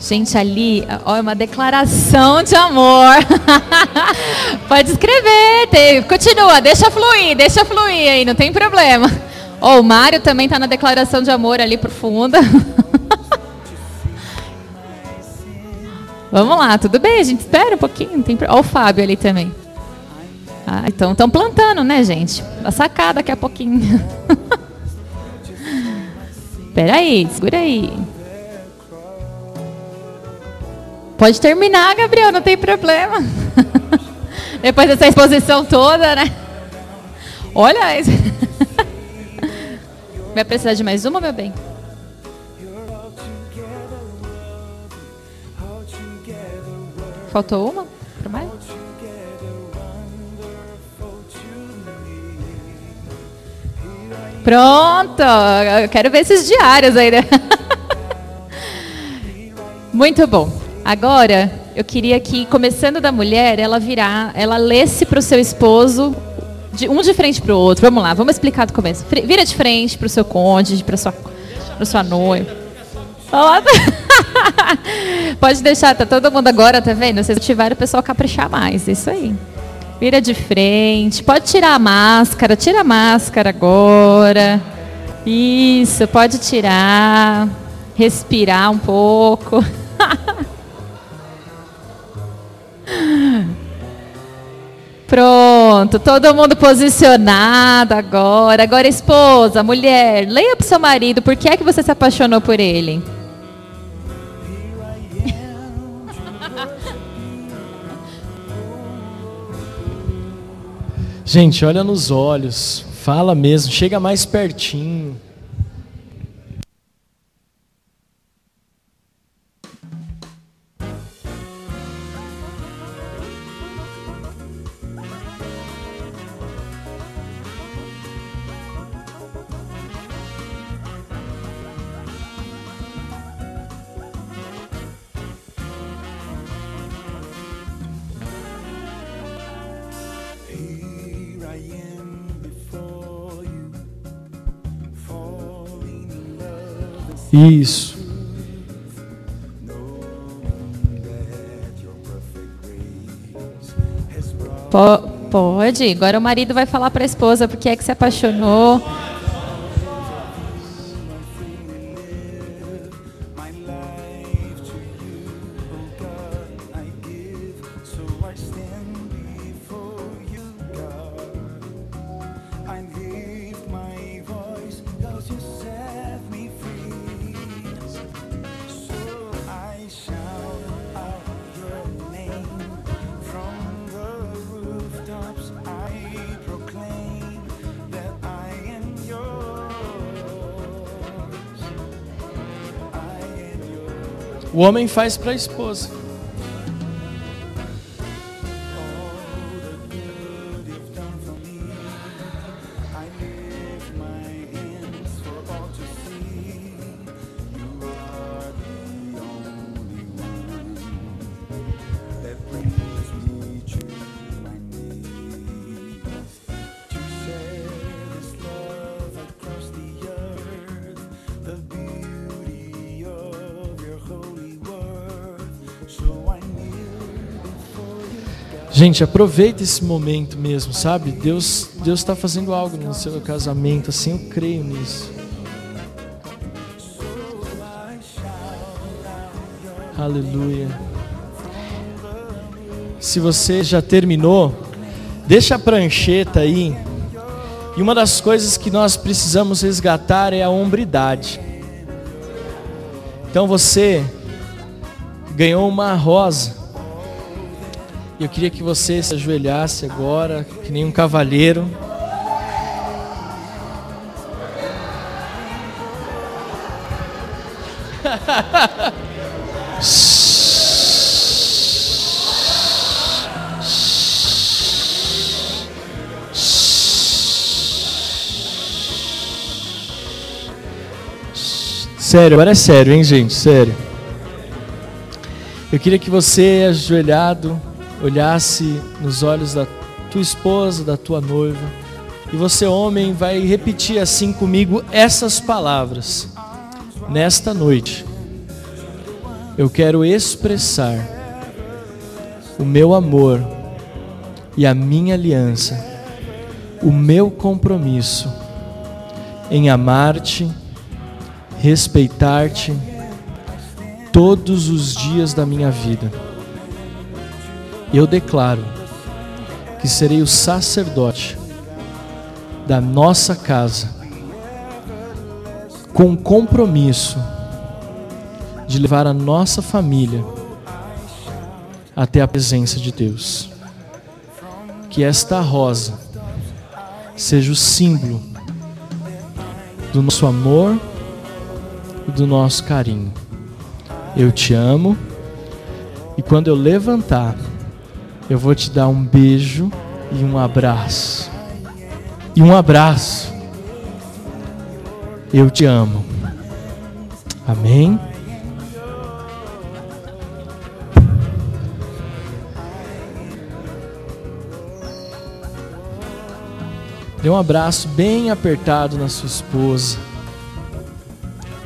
Gente, ali, ó, é uma declaração de amor. Pode escrever, tem, continua, deixa fluir, deixa fluir aí, não tem problema. Ó, o Mário também está na declaração de amor ali profunda. Vamos lá, tudo bem, a gente espera um pouquinho. Tem... Ó, o Fábio ali também. Ah, então estão plantando, né, gente? Vai sacar daqui a pouquinho. Espera aí, segura aí. Pode terminar, Gabriel, não tem problema. Depois dessa exposição toda, né? Olha. Vai precisar de mais uma, meu bem? Faltou uma? Para mais? Pronto! Eu quero ver esses diários aí, né? Muito bom. Agora, eu queria que, começando da mulher, ela virar, ela lesse para o seu esposo, de, um de frente para o outro. Vamos lá, vamos explicar do começo. Vira de frente para o seu cônjuge, para sua, para sua noiva. Pode deixar, tá todo mundo agora, tá vendo? Vocês tiveram o pessoal caprichar mais, isso aí. Vira de frente, pode tirar a máscara, tira a máscara agora. Isso, pode tirar, respirar um pouco. Pronto, todo mundo posicionado agora. Agora, esposa, mulher, leia para o seu marido por que é que você se apaixonou por ele. Gente, olha nos olhos, fala mesmo, chega mais pertinho. Isso. Po- pode. Agora o marido vai falar para a esposa porque é que se apaixonou. Homem faz para a esposa. Gente, aproveita esse momento mesmo, sabe? Deus Deus está fazendo algo no seu casamento, assim eu creio nisso. Aleluia. Se você já terminou, deixa a prancheta aí. E uma das coisas que nós precisamos resgatar é a hombridade. Então você ganhou uma rosa. E eu queria que você se ajoelhasse agora, que nem um cavalheiro. Sério, agora é sério, hein, gente? Sério. Eu queria que você, ajoelhado, olhasse nos olhos da tua esposa, da tua noiva, e você, homem, vai repetir assim comigo essas palavras. Nesta noite, eu quero expressar o meu amor e a minha aliança, o meu compromisso em amar-te, respeitar-te todos os dias da minha vida. Eu declaro que serei o sacerdote da nossa casa, com compromisso de levar a nossa família até a presença de Deus. Que esta rosa seja o símbolo do nosso amor e do nosso carinho. Eu te amo e quando eu levantar, eu vou te dar um beijo e um abraço. E um abraço. Eu te amo. Amém? Dê um abraço bem apertado na sua esposa.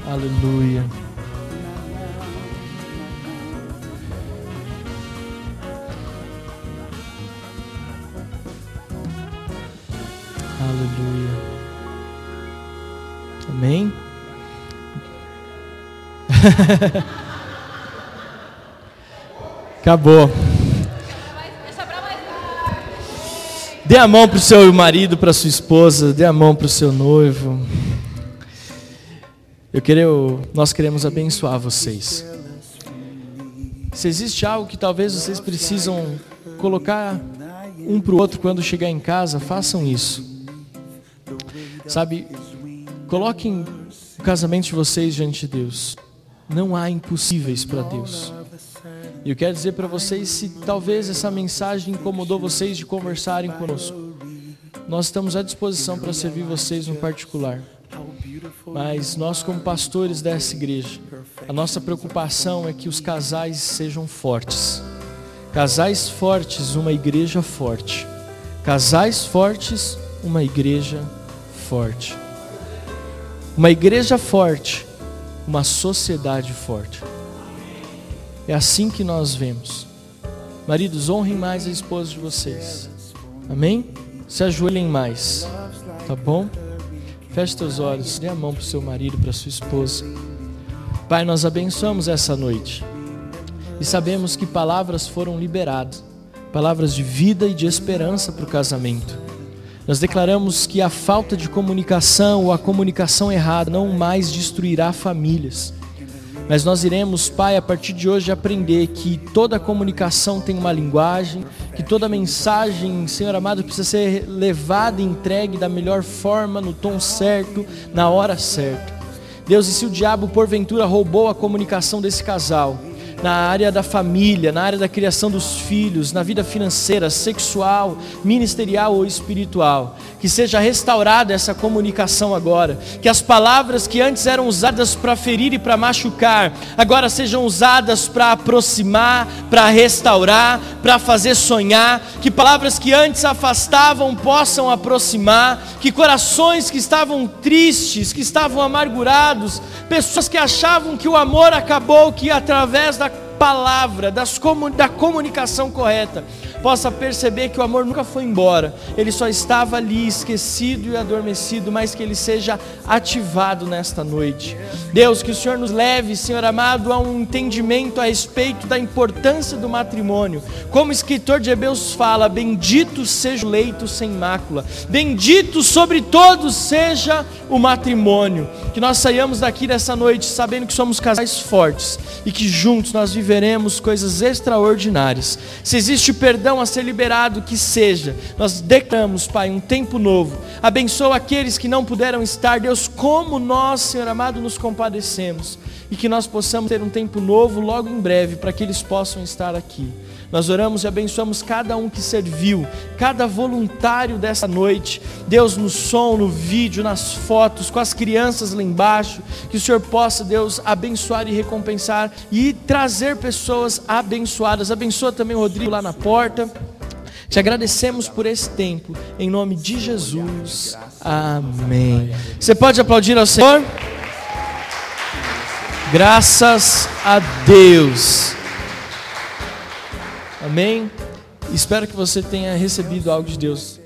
Aleluia. Acabou. Dê a mão para o seu marido, para sua esposa, dê a mão para o seu noivo. Eu quero, nós queremos abençoar vocês. Se existe algo que talvez vocês precisam colocar um para o outro quando chegar em casa, façam isso. Sabe, coloquem o casamento de vocês diante de Deus. Não há impossíveis para Deus. E eu quero dizer para vocês, se talvez essa mensagem incomodou vocês de conversarem conosco, nós estamos à disposição para servir vocês no particular. Mas nós, como pastores dessa igreja, a nossa preocupação é que os casais sejam fortes. Casais fortes, uma igreja forte. Casais fortes, uma igreja forte. Uma igreja forte uma sociedade forte. É assim que nós vemos. Maridos, honrem mais a esposa de vocês. Amém? Se ajoelhem mais. Tá bom? Feche teus olhos, dê a mão para o seu marido, para sua esposa. Pai, nós abençoamos essa noite. E sabemos que palavras foram liberadas palavras de vida e de esperança para o casamento. Nós declaramos que a falta de comunicação ou a comunicação errada não mais destruirá famílias. Mas nós iremos, Pai, a partir de hoje aprender que toda comunicação tem uma linguagem, que toda mensagem, Senhor amado, precisa ser levada e entregue da melhor forma, no tom certo, na hora certa. Deus, e se o diabo porventura roubou a comunicação desse casal, na área da família, na área da criação dos filhos, na vida financeira, sexual, ministerial ou espiritual. Que seja restaurada essa comunicação agora. Que as palavras que antes eram usadas para ferir e para machucar, agora sejam usadas para aproximar, para restaurar, para fazer sonhar. Que palavras que antes afastavam possam aproximar. Que corações que estavam tristes, que estavam amargurados, pessoas que achavam que o amor acabou, que através da palavra, das da comunicação correta, possa perceber que o amor nunca foi embora, ele só estava ali esquecido e adormecido, mas que ele seja ativado nesta noite. Deus, que o Senhor nos leve, Senhor amado, a um entendimento a respeito da importância do matrimônio. Como o escritor de Hebreus fala: Bendito seja o leito sem mácula, bendito sobre todos seja o matrimônio. Que nós saiamos daqui dessa noite sabendo que somos casais fortes e que juntos nós viveremos coisas extraordinárias. Se existe perdão a ser liberado, que seja. Nós declaramos, Pai, um tempo novo. Abençoa aqueles que não puderam estar, Deus, como nós, Senhor amado, nos compadecemos. E que nós possamos ter um tempo novo logo em breve, para que eles possam estar aqui. Nós oramos e abençoamos cada um que serviu, cada voluntário dessa noite. Deus, no som, no vídeo, nas fotos, com as crianças lá embaixo. Que o Senhor possa, Deus, abençoar e recompensar e trazer pessoas abençoadas. Abençoa também o Rodrigo lá na porta. Te agradecemos por esse tempo, em nome de Jesus. Amém. Você pode aplaudir ao Senhor? Graças a Deus. Amém? Espero que você tenha recebido algo de Deus